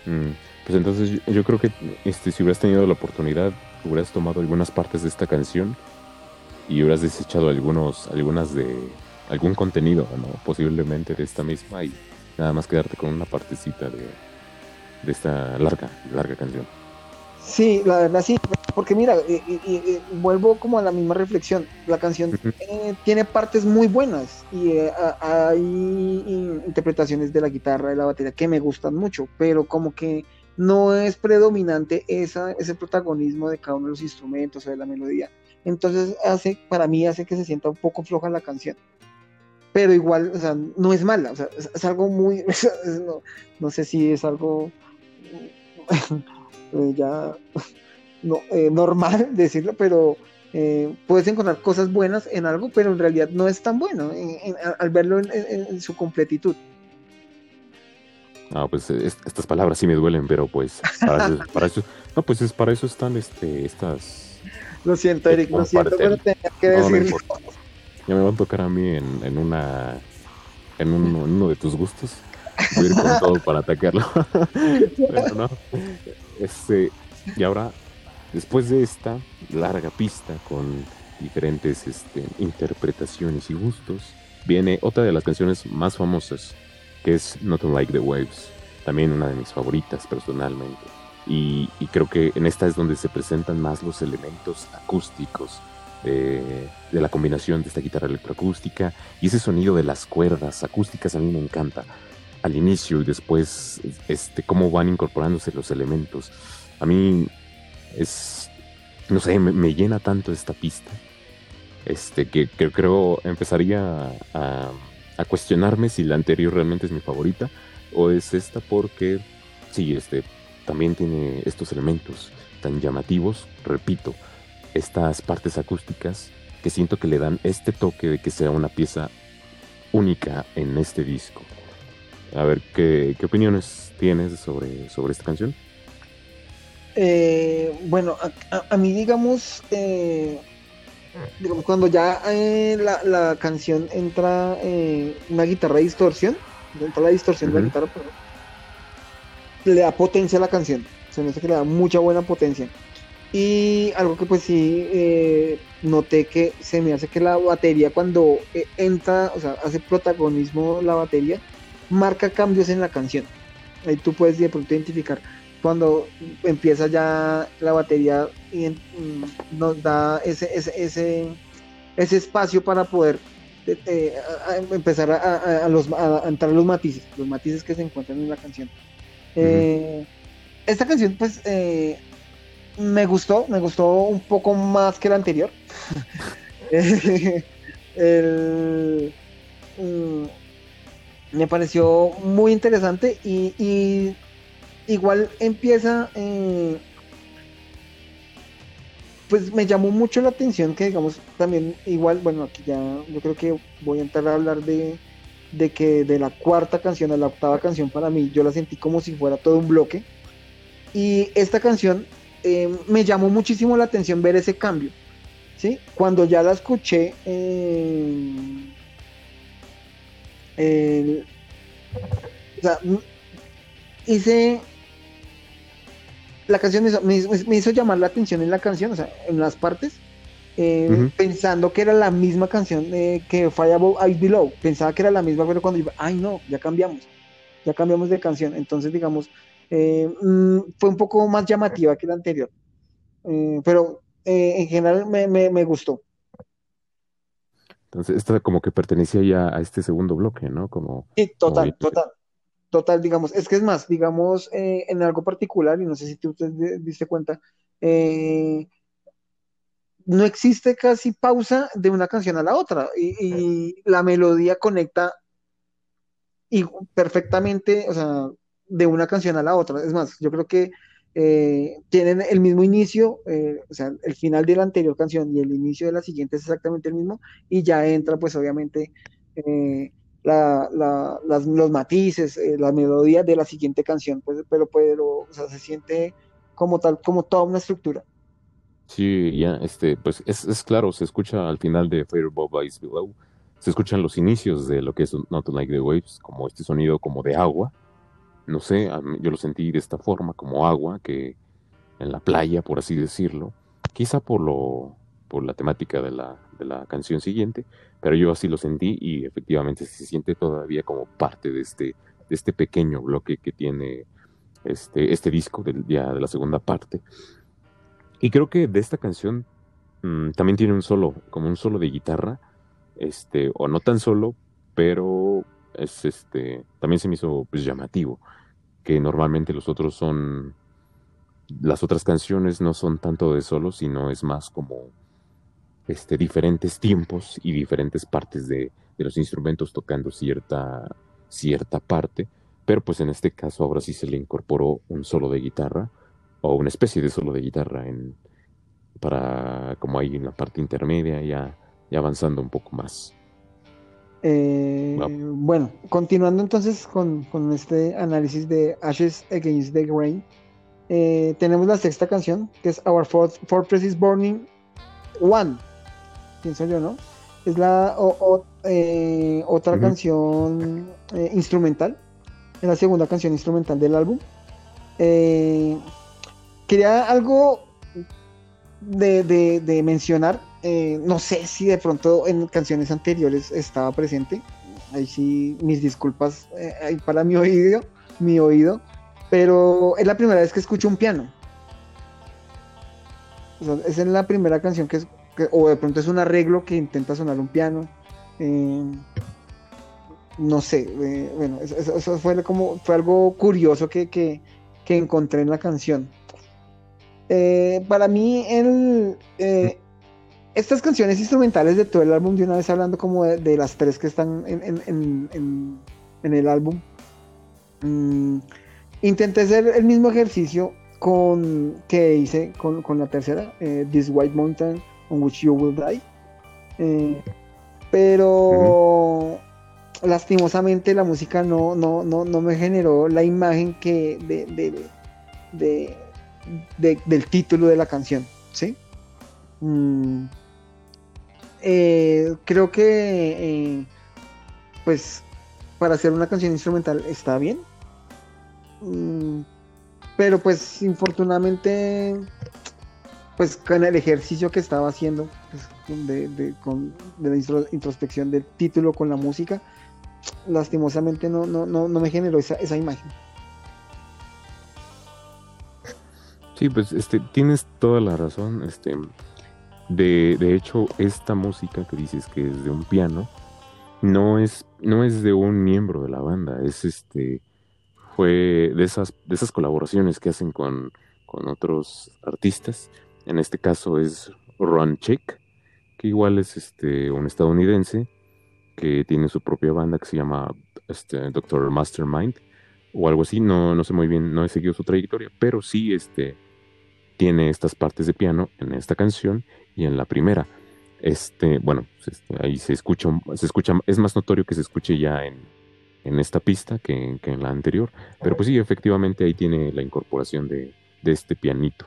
Mm, pues entonces yo, creo que este, si hubieras tenido la oportunidad, hubieras tomado algunas partes de esta canción y hubieras desechado algunos, algunas de, algún contenido. Posiblemente de esta misma y nada más quedarte con una partecita de, de esta larga, larga canción. Sí, la verdad sí, porque mira, y, vuelvo como a la misma reflexión, la canción eh, tiene partes muy buenas y eh, hay interpretaciones de la guitarra, de la batería que me gustan mucho, pero como que no es predominante esa, ese protagonismo de cada uno de los instrumentos o de la melodía. Entonces hace, para mí hace que se sienta un poco floja la canción pero igual, o sea, no es mala, o sea, es, algo muy, <laughs> no, sé si es algo eh, ya <laughs> no, eh, normal <laughs> decirlo, pero eh, puedes encontrar cosas buenas en algo, pero en realidad no es tan bueno al verlo en, su completitud. Ah, pues estas palabras sí me duelen, pero pues para eso, no, pues es para eso están este, estas. Lo siento, Eric, lo siento, pero tenía que decirlo. Ya me va a tocar a mí en, una en, uno de tus gustos. Voy a ir con todo para atacarlo. <laughs> Pero no. Este, y ahora, después de esta larga pista con diferentes este, interpretaciones y gustos, viene otra de las canciones más famosas, que es Not Like the Waves. También una de mis favoritas personalmente. y creo que en esta es donde se presentan más los elementos acústicos de, la combinación de esta guitarra electroacústica y ese sonido de las cuerdas acústicas a mí me encanta al inicio y después este cómo van incorporándose los elementos a mí es no sé me, llena tanto esta pista este que, creo empezaría a, a, cuestionarme si la anterior realmente es mi favorita o es esta porque sí este también tiene estos elementos tan llamativos repito estas partes acústicas que siento que le dan este toque de que sea una pieza única en este disco. A ver, ¿qué, opiniones tienes sobre, sobre esta canción? Eh, bueno, a, mí digamos, eh, digamos, cuando ya eh, la, canción entra una guitarra de distorsión, entra la distorsión de la guitarra, le da potencia a la canción. Se me hace que le da mucha buena potencia. Y algo que pues sí eh, noté que se me hace que la batería cuando eh, entra, o sea, hace protagonismo la batería, marca cambios en la canción. Ahí tú puedes de pronto identificar cuando empieza ya la batería y mm, nos da ese, ese, ese, ese espacio para poder eh, empezar a, los, a, entrar los matices, los matices que se encuentran en la canción. Esta canción, pues, me gustó, me gustó un poco más que la anterior. <laughs> <laughs> Mm, me pareció muy interesante y, igual empieza, eh, pues me llamó mucho la atención que digamos también igual, bueno, aquí ya yo creo que voy a entrar a hablar de, de que de la cuarta canción a la octava canción para mí yo la sentí como si fuera todo un bloque. Y esta canción eh, me llamó muchísimo la atención ver ese cambio. ¿sí? Cuando ya la escuché, eh, hice. La canción me hizo, llamar la atención en la canción, o sea, en las partes, eh, pensando que era la misma canción que Fireball Ice Below. Pensaba que era la misma, pero cuando yo, ay no, ya cambiamos, ya cambiamos de canción. Entonces, digamos, eh, mm, fue un poco más llamativa que la anterior, eh, pero eh, en general me, gustó. Entonces, esta como que pertenecía ya a este segundo bloque, ¿no? Como, sí, total, total, total, digamos, es que es más, digamos, en algo particular, y no sé si tú te diste cuenta, no existe casi pausa de una canción a la otra, y, y la melodía conecta y perfectamente, o sea, de una canción a la otra. Es más, yo creo que eh, tienen el mismo inicio, eh, o sea, el final de la anterior canción y el inicio de la siguiente es exactamente el mismo, y ya entra, pues obviamente, eh, los matices, la melodía de la siguiente canción, pues, pero, pero o sea, se siente como tal, como toda una estructura. Sí, ya, este, pues es, claro, se escucha al final de Fireball Ice Below, se escuchan los inicios de lo que es Not Like the Waves, como este sonido como de agua, no sé, yo lo sentí de esta forma, como agua, que en la playa, por así decirlo, quizá por lo por la temática de la, de la canción siguiente, pero yo así lo sentí y efectivamente se siente todavía como parte de este, de este pequeño bloque que tiene este, este disco del, día de la segunda parte. Y creo que de esta canción mm, también tiene un solo, como un solo de guitarra, este, o no tan solo, pero es este, también se me hizo pues, llamativo, que normalmente los otros son, las otras canciones no son tanto de solo, sino es más como este, diferentes tiempos y diferentes partes de, de los instrumentos tocando cierta, cierta parte, pero pues en este caso ahora sí se le incorporó un solo de guitarra, o una especie de solo de guitarra en, para como ahí en la parte intermedia ya, ya avanzando un poco más. Eh, bueno, continuando entonces con, este análisis de Ashes Against the Grain, eh, tenemos la sexta canción, que es Our Fortress is Burning One. Pienso yo, ¿no? Es la eh, otra canción instrumental. Es la segunda canción instrumental del álbum. quería algo de mencionar eh, no sé si de pronto en canciones anteriores estaba presente. Ahí sí, mis disculpas eh, para mi oído, mi oído. Pero es la primera vez que escucho un piano. es en la primera canción que es, o de pronto es un arreglo que intenta sonar un piano. Eh, no sé, bueno, eso, fue como fue algo curioso que, que, encontré en la canción. para mí, el, estas canciones instrumentales de todo el álbum, de una vez hablando como de, las tres que están en, el álbum, mm, intenté hacer el mismo ejercicio con que hice con, la tercera, eh, This White Mountain on Which You Will Die. Eh, pero lastimosamente la música no, no, no, me generó la imagen que del título de la canción. ¿sí? Mm, eh, creo que, eh, pues, para hacer una canción instrumental está bien. Mm, pero pues, infortunadamente, pues con el ejercicio que estaba haciendo pues, de, con, de, la introspección del título con la música, lastimosamente no, no, no, no me generó esa, esa imagen. Sí, pues este, tienes toda la razón. Este, de, de hecho, esta música que dices que es de un piano, no es, no es de un miembro de la banda, es este, fue de esas, de esas colaboraciones que hacen con, con otros artistas. En este caso es Ron Chick, que igual es este, un estadounidense que tiene su propia banda que se llama este, Doctor Mastermind o algo así. No, no sé muy bien, no he seguido su trayectoria, pero sí este, tiene estas partes de piano en esta canción y en la primera. Este, bueno, pues, este, ahí se escucha, se escucha, es más notorio que se escuche ya en, en esta pista que, en la anterior, pero pues sí, efectivamente ahí tiene la incorporación de, de este pianito.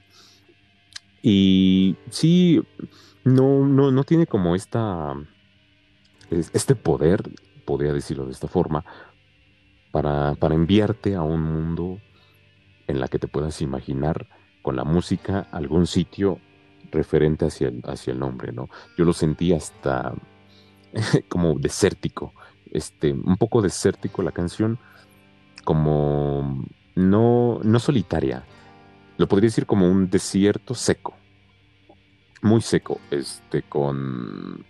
Y sí, no, no, no tiene como esta, este poder, podría decirlo de esta forma, para, para enviarte a un mundo en la que te puedas imaginar con la música algún sitio referente hacia el, hacia el nombre, ¿no? Yo lo sentí hasta <laughs> como desértico, este, un poco desértico la canción, como no, no solitaria, lo podría decir como un desierto seco, muy seco, este, con,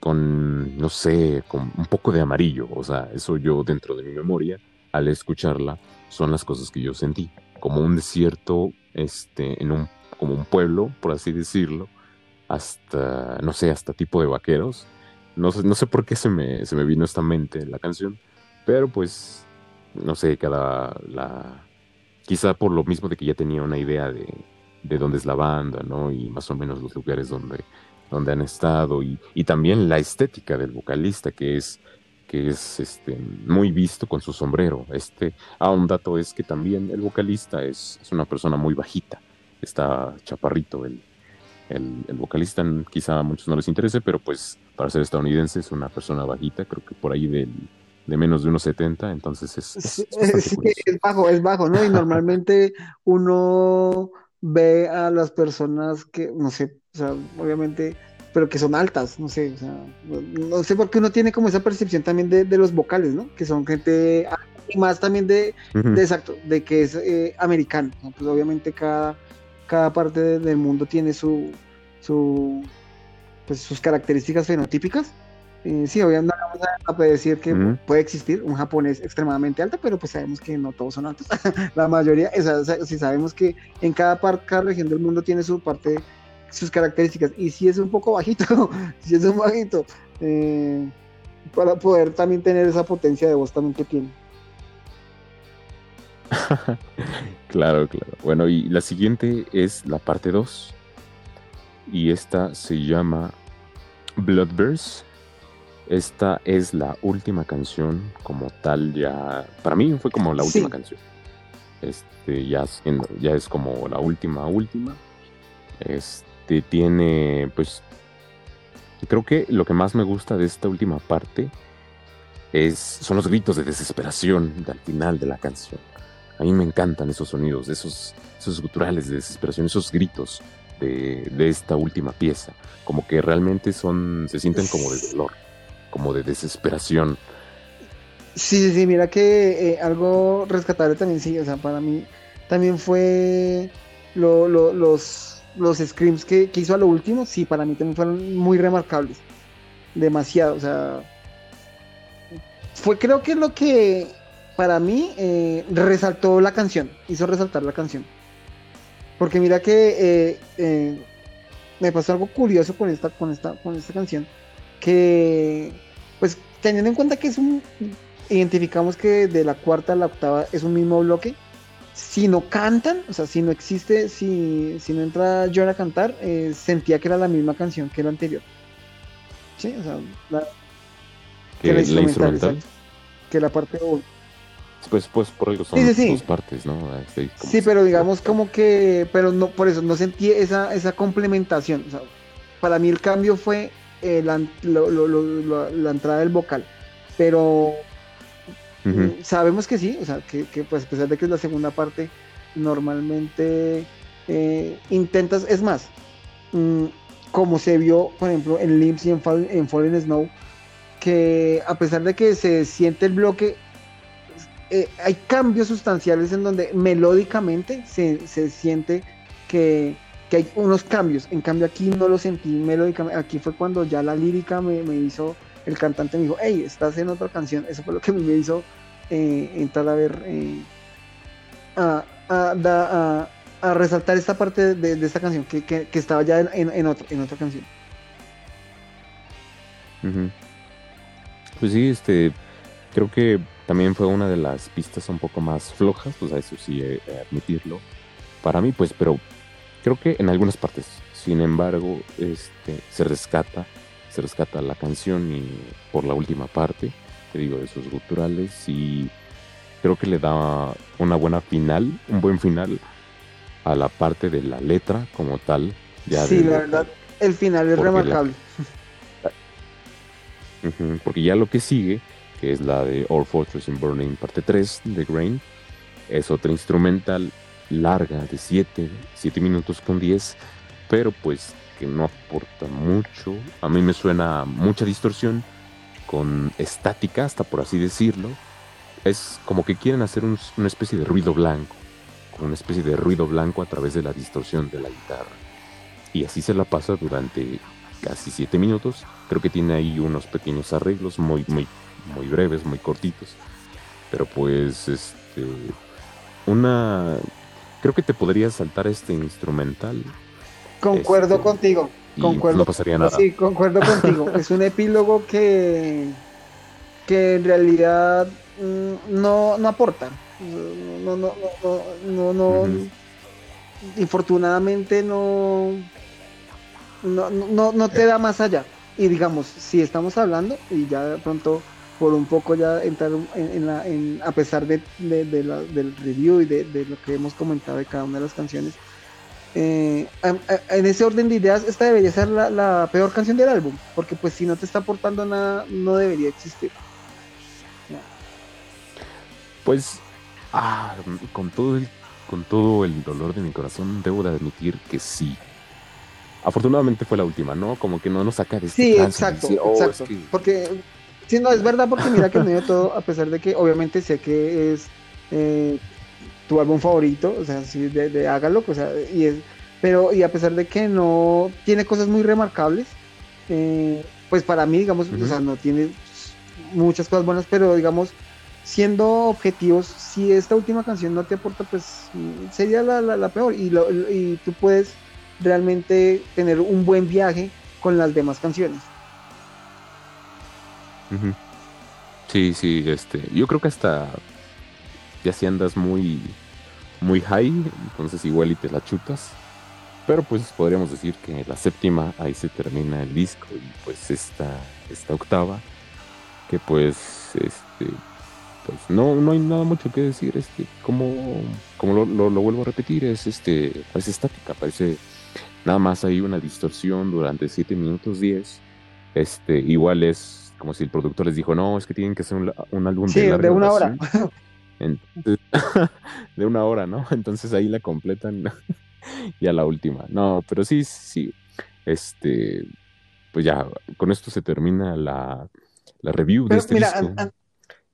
con, no sé, con un poco de amarillo, o sea, eso yo dentro de mi memoria, al escucharla, son las cosas que yo sentí, como un desierto, este, en un, como un pueblo, por así decirlo, hasta, no sé, hasta tipo de vaqueros. No sé, no sé por qué se me, se me vino esta mente la canción, pero pues, no sé, cada, la, quizá por lo mismo de que ya tenía una idea de, de dónde es la banda, ¿no? Y más o menos los lugares donde, donde han estado y, y también la estética del vocalista que es que es este, muy visto con su sombrero. Este, ah, un dato es que también el vocalista es, es una persona muy bajita, está chaparrito el, el, el, vocalista, quizá a muchos no les interese, pero pues para ser estadounidense es una persona bajita, creo que por ahí del, de menos de unos 70, entonces es, es, es bajo, es bajo, ¿no? Y normalmente uno ve a las personas que, no sé, o sea, obviamente pero que son altas, no sé, o sea, no, sé por qué uno tiene como esa percepción también de, de los vocales, ¿no? Que son gente, y más también de, de exacto, de que es eh, americano, ¿no? Pues obviamente cada, cada parte del mundo tiene su, su, pues sus características fenotípicas. Eh, sí, obviamente vamos a, a decir que puede existir un japonés extremadamente alto, pero pues sabemos que no todos son altos. <laughs> La mayoría, o sea, si sabemos que en cada, parte, cada región del mundo tiene su parte sus características. Y si es un poco bajito, <laughs> si es un bajito, eh, para poder también tener esa potencia de voz también que tiene. <laughs> claro, claro. Bueno, y la siguiente es la parte 2. Y esta se llama Bloodverse. Esta es la última canción como tal ya. Para mí fue como la última canción. Este, ya, ya es como la última, última. Este este, tiene, pues, creo que lo que más me gusta de esta última parte es, son los gritos de desesperación al final de la canción. A mí me encantan esos sonidos, esos, esos guturales de desesperación, esos gritos de, de, esta última pieza. Como que realmente son, se sienten como de dolor, como de desesperación. Sí, sí, mira que eh, algo rescatable también, sí, o sea, para mí también fue lo, lo, los los screams que, hizo a lo último, sí, para mí también fueron muy remarcables. Demasiado, o sea. Fue creo que lo que para mí eh, resaltó la canción, hizo resaltar la canción. Porque mira que eh, eh, me pasó algo curioso con esta, con esta, con esta canción. Que, pues, teniendo en cuenta que es un. Identificamos que de la cuarta a la octava es un mismo bloque si no cantan, o sea, si no existe, si, si no entra John a cantar, eh, sentía que era la misma canción que la anterior. Sí, o sea, la, que la instrumental. que la parte 1. Pues, pues por algo son dos partes, ¿no? Sí, pero digamos como que, pero no, por eso no sentí esa, esa complementación. O sea, para mí el cambio fue eh, la, la entrada del vocal, pero Sabemos que sí, o sea, que, pues a pesar de que es la segunda parte, normalmente eh, intentas, es más, mm, como se vio, por ejemplo, en Limps y en, Fallen Snow, que a pesar de que se siente el bloque, eh, hay cambios sustanciales en donde melódicamente se, siente que, hay unos cambios. En cambio aquí no lo sentí melódicamente. Aquí fue cuando ya la lírica me, hizo, el cantante me dijo, hey, estás en otra canción. Eso fue lo que me hizo eh, entrar a ver, eh, a, resaltar esta parte de, esta canción que, estaba ya en, en, otra, en otra canción. Pues sí, este, creo que también fue una de las pistas un poco más flojas, pues a eso sí, eh, admitirlo, para mí, pues, pero creo que en algunas partes. Sin embargo, este, se rescata, se rescata la canción y por la última parte, te digo, de sus guturales y creo que le da una buena final, un buen final a la parte de la letra como tal. Ya sí, la verdad, el final es remarcable. <laughs> porque ya lo que sigue, que es la de All Fortress in Burning parte 3 de Grain, es otra instrumental larga de 7, 7 minutos con 10, pero pues que no aporta mucho. A mí me suena mucha distorsión con estática, hasta por así decirlo. Es como que quieren hacer una especie de ruido blanco, una especie de ruido blanco a través de la distorsión de la guitarra. Y así se la pasa durante casi 7 minutos. Creo que tiene ahí unos pequeños arreglos muy, muy, muy breves, muy cortitos. Pero pues, este, una... Creo que te podría saltar este instrumental. Concuerdo este, contigo. Concuerdo. No pasaría nada. Sí, concuerdo contigo. <laughs> es un epílogo que, que en realidad mm, no, no aporta. No, no, no, no, no, infortunadamente no, no, no, no te da más allá. Y digamos, si estamos hablando, y ya de pronto por un poco ya entrar en, la, en, a pesar de, de, la, del review y de, lo que hemos comentado de cada una de las canciones, eh, en ese orden de ideas, esta debería ser la, peor canción del álbum, porque pues si no te está aportando nada, no debería existir. Pues, ah, con todo el con todo el dolor de mi corazón, debo de admitir que sí. Afortunadamente fue la última, ¿no? Como que no nos saca de este Sí, exacto, oh, exacto. Porque, sí, no, es verdad, porque mira que me todo, a pesar de que obviamente sé que es eh, tu álbum favorito, o sea, sí, de, hágalo, o sea, y es, pero, y a pesar de que no tiene cosas muy remarcables, eh, pues para mí, digamos, o sea, no tiene muchas cosas buenas, pero digamos, siendo objetivos, si esta última canción no te aporta, pues sería la, la, peor, y, lo, y tú puedes realmente tener un buen viaje con las demás canciones. Sí, sí, este, yo creo que hasta ya si andas muy muy high, entonces igual y te la chutas. Pero pues podríamos decir que la séptima ahí se termina el disco y pues esta esta octava que pues este pues no, no hay nada mucho que decir, este como como lo, vuelvo a repetir, es este es estática, parece Nada más hay una distorsión durante 7 minutos 10. Este, igual es como si el productor les dijo, no, es que tienen que hacer un, álbum de, de una hora. <laughs> <laughs> de una hora, ¿no? Entonces ahí la completan <laughs> y a la última. No, pero sí, sí. Este, pues ya, con esto se termina la, la review de este disco.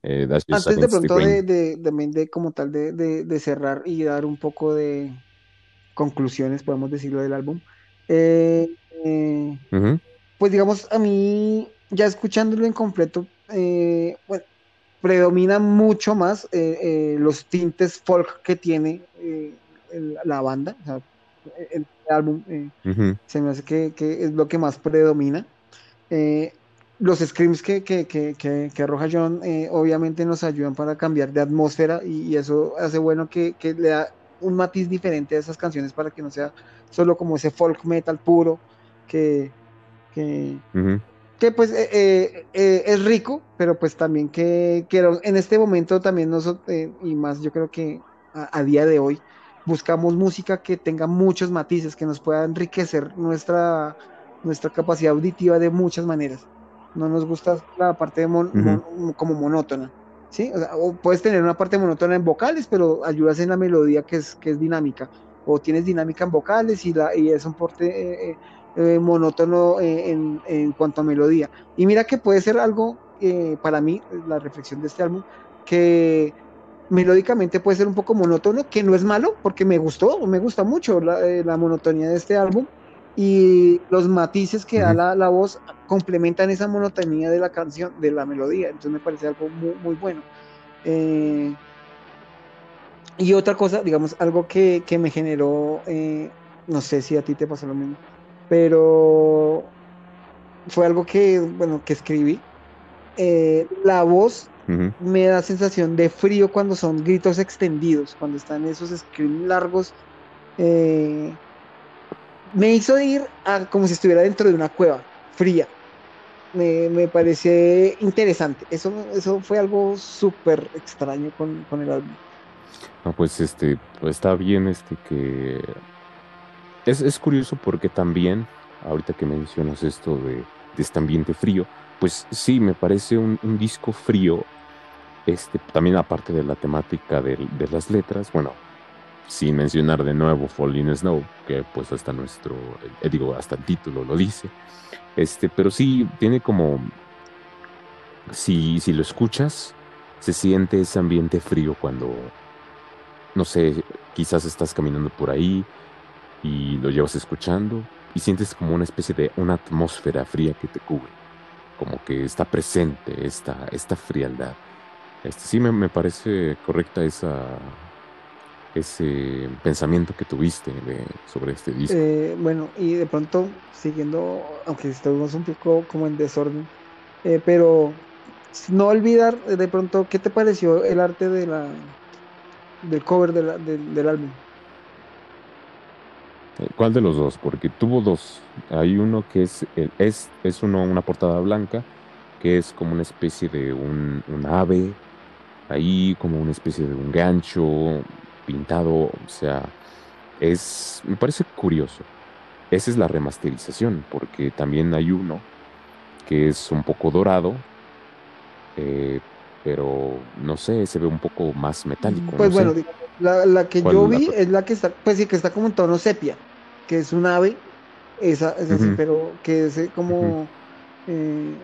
Eh, antes de pronto de, de, de, como tal de, de, cerrar y dar un poco de, conclusiones, podemos decirlo, del álbum. Eh, eh, pues digamos, a mí, ya escuchándolo en completo, eh, bueno, predomina mucho más los tintes folk que tiene la banda, el, álbum, se me hace que, es lo que más predomina. los screams que, que, que, que arroja John obviamente nos ayudan para cambiar de atmósfera y, y eso hace bueno que, le da un matiz diferente a esas canciones para que no sea solo como ese folk metal puro que, que, pues eh, eh, eh, es rico, pero pues también que, en este momento también nosotros, y más yo creo que a, día de hoy, buscamos música que tenga muchos matices, que nos pueda enriquecer nuestra, nuestra capacidad auditiva de muchas maneras. No nos gusta la parte como monótona. ¿sí? O, puedes tener una parte monótona en vocales, pero ayudas en la melodía que es, que es dinámica. o tienes dinámica en vocales y, la, y es un porte eh, eh, monótono en, en, cuanto a melodía. Y mira que puede ser algo, para mí, la reflexión de este álbum, que melódicamente puede ser un poco monótono, que no es malo, porque me gustó, me gusta mucho la, monotonía de este álbum y los matices que da la, voz complementan esa monotonía de la canción, de la melodía, entonces me parece algo muy, muy bueno. Eh, y otra cosa, digamos, algo que, me generó, eh, no sé si a ti te pasó lo mismo, pero fue algo que, bueno, que escribí. Eh, la voz me da sensación de frío cuando son gritos extendidos, cuando están esos screams largos. me hizo ir a como si estuviera dentro de una cueva fría. Me, me parece interesante. Eso, eso fue algo súper extraño con, con el álbum. No, pues este, está bien este que... Es, es curioso porque también, ahorita que mencionas esto de, de este ambiente frío, pues sí, me parece un, disco frío, este, también aparte de la temática de, de, las letras, bueno, sin mencionar de nuevo Falling Snow, que pues hasta nuestro, eh, digo, hasta el título lo dice, este, pero sí tiene como, si, si lo escuchas, se siente ese ambiente frío cuando, no sé, quizás estás caminando por ahí y lo llevas escuchando y sientes como una especie de una atmósfera fría que te cubre, como que está presente esta, esta frialdad. Este, sí me, parece correcta esa, ese pensamiento que tuviste sobre este disco. Eh, bueno, y de pronto, siguiendo, aunque estuvimos un poco como en desorden, eh, pero no olvidar de pronto, ¿qué te pareció el arte de la, del cover del álbum. Eh, ¿Cuál de los dos? Porque tuvo dos. Hay uno que es, es, es uno, una portada blanca, que es como una especie de un, ave, ahí como una especie de un gancho pintado, o sea, es, me parece curioso. Esa es la remasterización, porque también hay uno que es un poco dorado, eh, pero no sé, se ve un poco más metálico. Pues bueno, la, que yo vi es la que está, pues sí, que está como en tono sepia, que es un ave, esa, es así, pero que es eh, como, eh,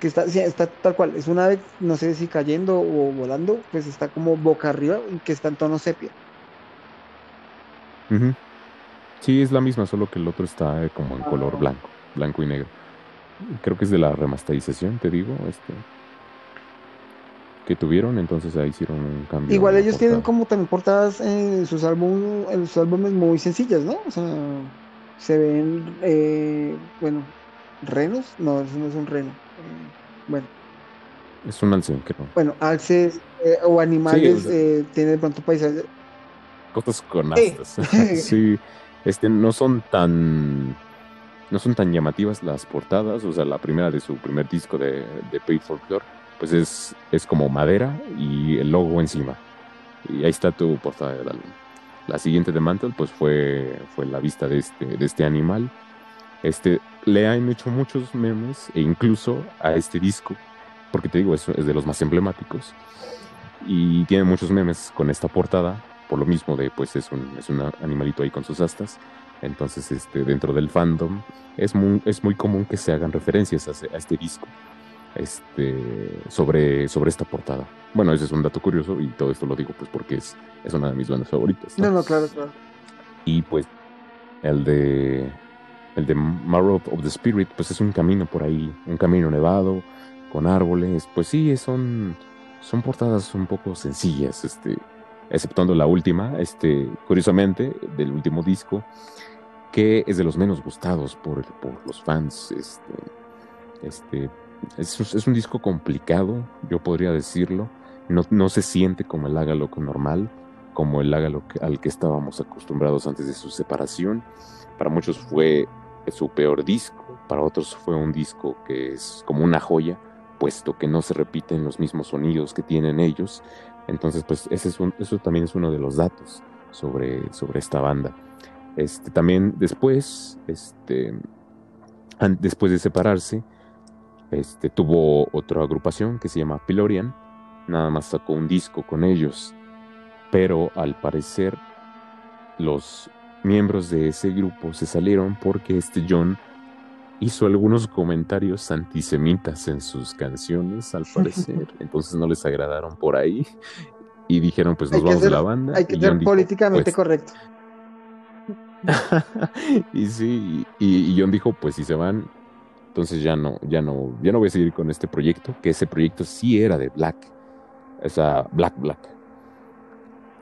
que está, está tal cual, es un ave, no sé si cayendo o volando, pues está como boca arriba y que está en tono sepia. Sí, es la misma, solo que el otro está eh, como en color ah. blanco, blanco y negro. Creo que es de la remasterización, te digo, este que tuvieron, entonces ahí hicieron un cambio. Igual ellos tienen como también portadas en sus álbumes, en sus álbumes muy sencillas, ¿no? O sea, se ven, eh, bueno, renos, no, eso no es un reno, eh, bueno. Es un alce, creo. Bueno, alces eh, o animales, eh, tiene de pronto paisajes. Cosas con astas. <laughs> <laughs> sí, este, no son tan no son tan llamativas las portadas, o sea, la primera de su primer disco de, de Paid Folklore pues es, es como madera y el logo encima. Y ahí está tu portada del álbum. La siguiente de Mantle, pues fue, fue la vista de este, de este animal. Este, le han hecho muchos memes e incluso a este disco, porque te digo, es, es de los más emblemáticos. Y tiene muchos memes con esta portada, por lo mismo de, pues es un, es un animalito ahí con sus astas. Entonces, este, dentro del fandom, es muy, es muy común que se hagan referencias a este disco este, sobre, sobre esta portada. Bueno, ese es un dato curioso y todo esto lo digo pues porque es, es una de mis bandas favoritas. No, no, claro, claro. Y pues el de el de Marrow of the Spirit, pues es un camino por ahí, un camino nevado, con árboles, pues sí, son, son portadas un poco sencillas, este, exceptuando la última, este, curiosamente, del último disco, que es de los menos gustados por, por los fans, este, este, es, un disco complicado, yo podría decirlo. No, no se siente como el Hágalo normal, como el Hágalo al que estábamos acostumbrados antes de su separación. Para muchos fue su peor disco, para otros fue un disco que es como una joya, puesto que no se repiten los mismos sonidos que tienen ellos. Entonces, pues ese es eso también es uno de los datos sobre, sobre esta banda. Este, también después, este, después de separarse, este, tuvo otra agrupación que se llama Pilorian, nada más sacó un disco con ellos, pero al parecer los miembros de ese grupo se salieron porque este John hizo algunos comentarios antisemitas en sus canciones, al <laughs> parecer. Entonces no les agradaron por ahí y dijeron, pues nos vamos de la banda. Hay que ser políticamente pues, correcto. <laughs> y sí, y, John dijo, pues si se van, entonces ya no, ya no, ya no voy a seguir con este proyecto, que ese proyecto sí era de Black, o sea, Black Black.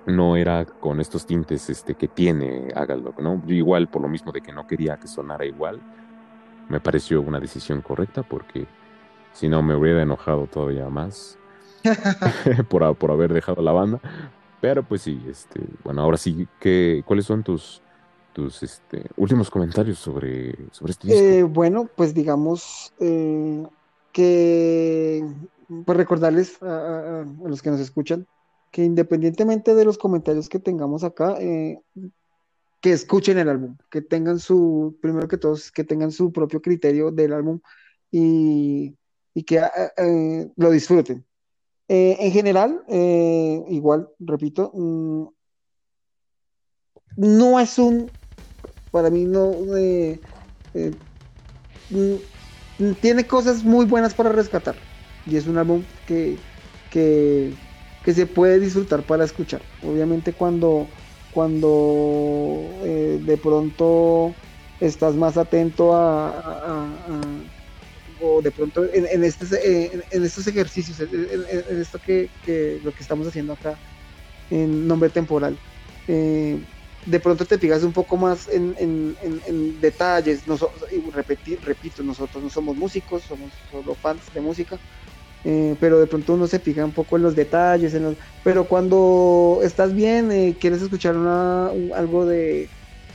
No era con estos tintes este, que tiene Hágalo, ¿no? Yo igual, por lo mismo de que no quería que sonara igual, me pareció una decisión correcta porque si no me hubiera enojado todavía más <laughs> por, por haber dejado la banda. Pero pues sí, este, bueno, ahora sí, ¿qué, ¿cuáles son tus, tus este, últimos comentarios sobre, sobre este disco. Eh, bueno, pues digamos eh, que, pues recordarles a, los que nos escuchan que independientemente de los comentarios que tengamos acá, eh, que escuchen el álbum, que tengan su, primero que todos, que tengan su propio criterio del álbum y, y que lo disfruten. en general, igual, repito, mm, no es un para mí no... Eh, eh, mm, tiene cosas muy buenas para rescatar. Y es un álbum que, que, se puede disfrutar para escuchar. Obviamente cuando, cuando eh, de pronto estás más atento a, o de pronto en, este, en, estos ejercicios, en, esto que, que, lo que estamos haciendo acá en nombre temporal, de pronto te fijas un poco más en, detalles. y repetir, repito, nosotros no somos músicos, somos solo fans de música. Eh, pero de pronto uno se fija un poco en los detalles, en pero cuando estás bien, eh, quieres escuchar una, algo de,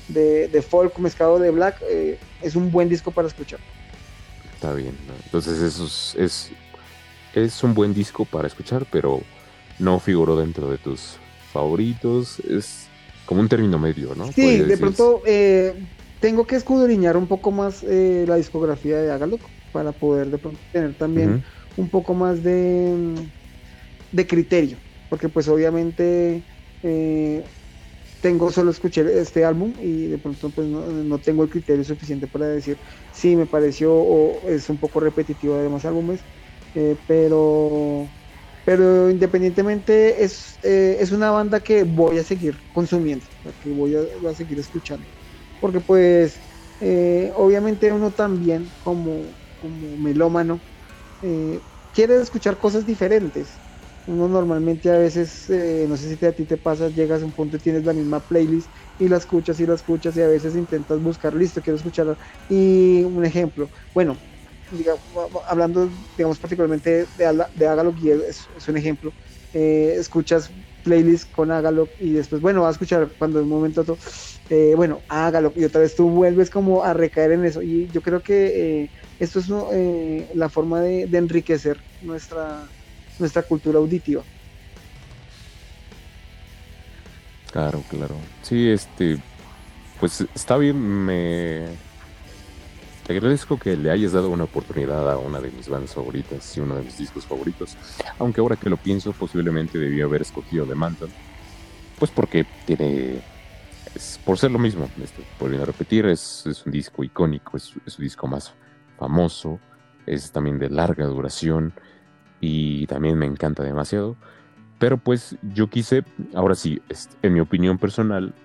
de, folk mezclado de black, eh, es un buen disco para escuchar. Está bien, entonces eso es, es, es un buen disco para escuchar, pero no figuró dentro de tus favoritos, es como un término medio, ¿no? Sí, de pronto eh, tengo que escudriñar un poco más eh, la discografía de Agaloc para poder de pronto tener también un poco más de, de criterio, porque pues obviamente eh, tengo solo escuché este álbum y de pronto pues no, tengo el criterio suficiente para decir si me pareció o es un poco repetitivo de demás álbumes, pero pero independientemente es, eh, es una banda que voy a seguir consumiendo, que voy a, seguir escuchando. Porque pues eh, obviamente uno también como, como melómano eh, quiere escuchar cosas diferentes. Uno normalmente a veces, no sé si a ti te pasa, llegas a un punto y tienes la misma playlist y la escuchas y la escuchas y a veces intentas buscar, listo, quiero escucharla. Y un ejemplo, bueno, hablando, digamos, particularmente de, de Agalog, y es, un ejemplo, eh, escuchas playlist con Agalog y después, bueno, vas a escuchar cuando en un momento otro, eh, bueno, Agalog y otra vez tú vuelves como a recaer en eso. Y yo creo que eh, esto es la forma de, enriquecer nuestra, nuestra cultura auditiva. Claro, claro. Sí, este, pues está bien, me, te agradezco que le hayas dado una oportunidad a una de mis bandas favoritas y uno de mis discos favoritos, aunque ahora que lo pienso posiblemente debía haber escogido The Mantle, pues porque tiene, es, por ser lo mismo, este, por a repetir, es, un disco icónico, es, su disco más famoso, es también de larga duración y también me encanta demasiado, pero pues yo quise, ahora sí, en mi opinión personal,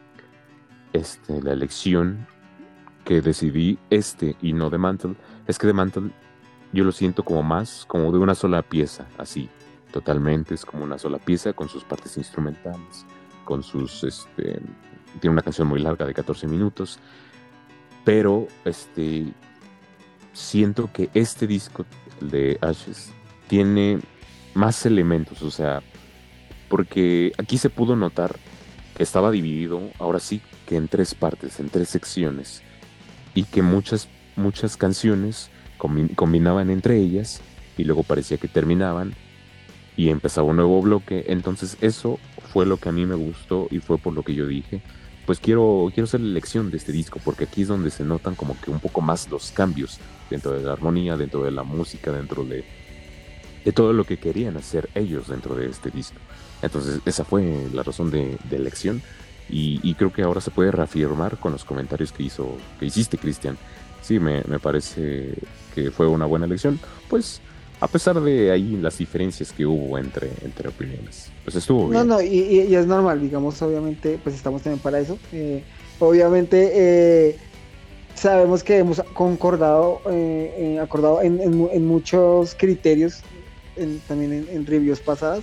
este, la elección que decidí este y no The Mantle, es que The Mantle yo lo siento como más, como de una sola pieza, así, totalmente, es como una sola pieza con sus partes instrumentales, con sus, este, tiene una canción muy larga de 14 minutos, pero, este, siento que este disco de Ashes tiene más elementos, o sea, porque aquí se pudo notar que estaba dividido, ahora sí, que en tres partes, en tres secciones y que muchas, muchas canciones combinaban entre ellas y luego parecía que terminaban y empezaba un nuevo bloque. Entonces eso fue lo que a mí me gustó y fue por lo que yo dije, pues quiero, quiero hacer la elección de este disco porque aquí es donde se notan como que un poco más los cambios dentro de la armonía, dentro de la música, dentro de, de todo lo que querían hacer ellos dentro de este disco. Entonces esa fue la razón de, de elección Y, creo que ahora se puede reafirmar con los comentarios que hizo, que hiciste, Cristian. Sí, me, me parece que fue una buena elección. Pues a pesar de ahí las diferencias que hubo entre, entre opiniones. Pues estuvo bien. No, no, y, es normal, digamos, obviamente, pues estamos también para eso. Eh, obviamente, eh, sabemos que hemos concordado, eh, acordado en, muchos criterios, también en, reviews pasadas,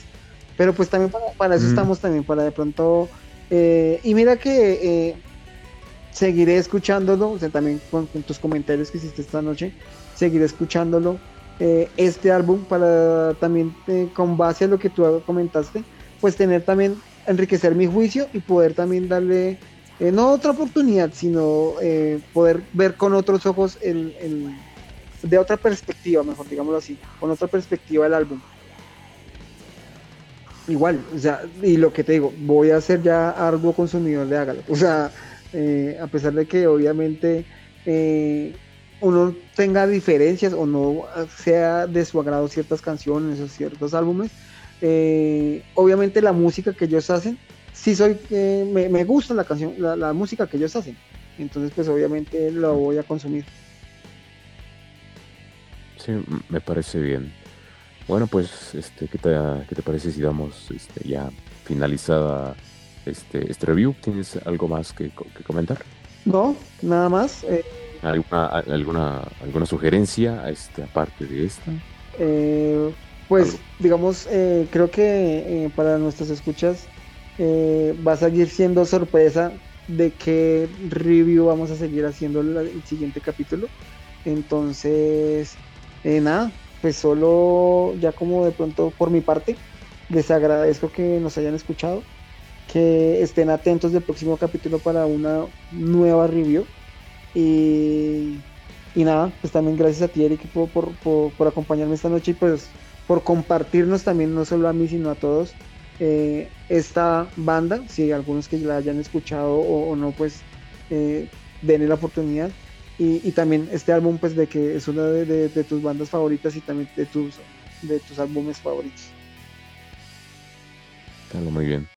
pero pues también para, eso estamos también, para de pronto eh, y mira que eh, seguiré escuchándolo, o sea, también con, tus comentarios que hiciste esta noche, seguiré escuchándolo. Eh, este álbum para también, con base a lo que tú comentaste, pues tener también, enriquecer mi juicio y poder también darle, no otra oportunidad, sino poder ver con otros ojos el, de otra perspectiva, mejor digámoslo así, con otra perspectiva el álbum igual, o sea, y lo que te digo, voy a ser ya arduo consumidor de Hágalo. O sea, eh, a pesar de que obviamente eh, uno tenga diferencias o no sea de su agrado ciertas canciones o ciertos álbumes, eh, obviamente la música que ellos hacen, sí soy, me, me, gusta la canción, la, la música que ellos hacen. Entonces, pues obviamente lo voy a consumir. Sí, me parece bien. Bueno, pues, este, ¿qué te, qué te parece si damos este, ya finalizada este, este review? ¿Tienes algo más que, comentar? No, nada más. Eh. ¿Alguna, alguna, ¿Alguna sugerencia este, aparte de esta? Eh, pues, digamos, eh, creo que para nuestras escuchas va a seguir siendo sorpresa de qué review vamos a seguir haciendo el siguiente capítulo. Entonces, nada, pues solo ya como de pronto por mi parte, les agradezco que nos hayan escuchado, que estén atentos del próximo capítulo para una nueva review. Y, y nada, pues también gracias a ti, Eric, por, por, por, acompañarme esta noche y pues por compartirnos también, no solo a mí, sino a todos, eh, esta banda. Si algunos que la hayan escuchado o, no, pues eh, denle la oportunidad. Y, también este álbum, pues de que es una de, tus bandas favoritas y también de tus, de tus álbumes favoritos. Claro, muy bien.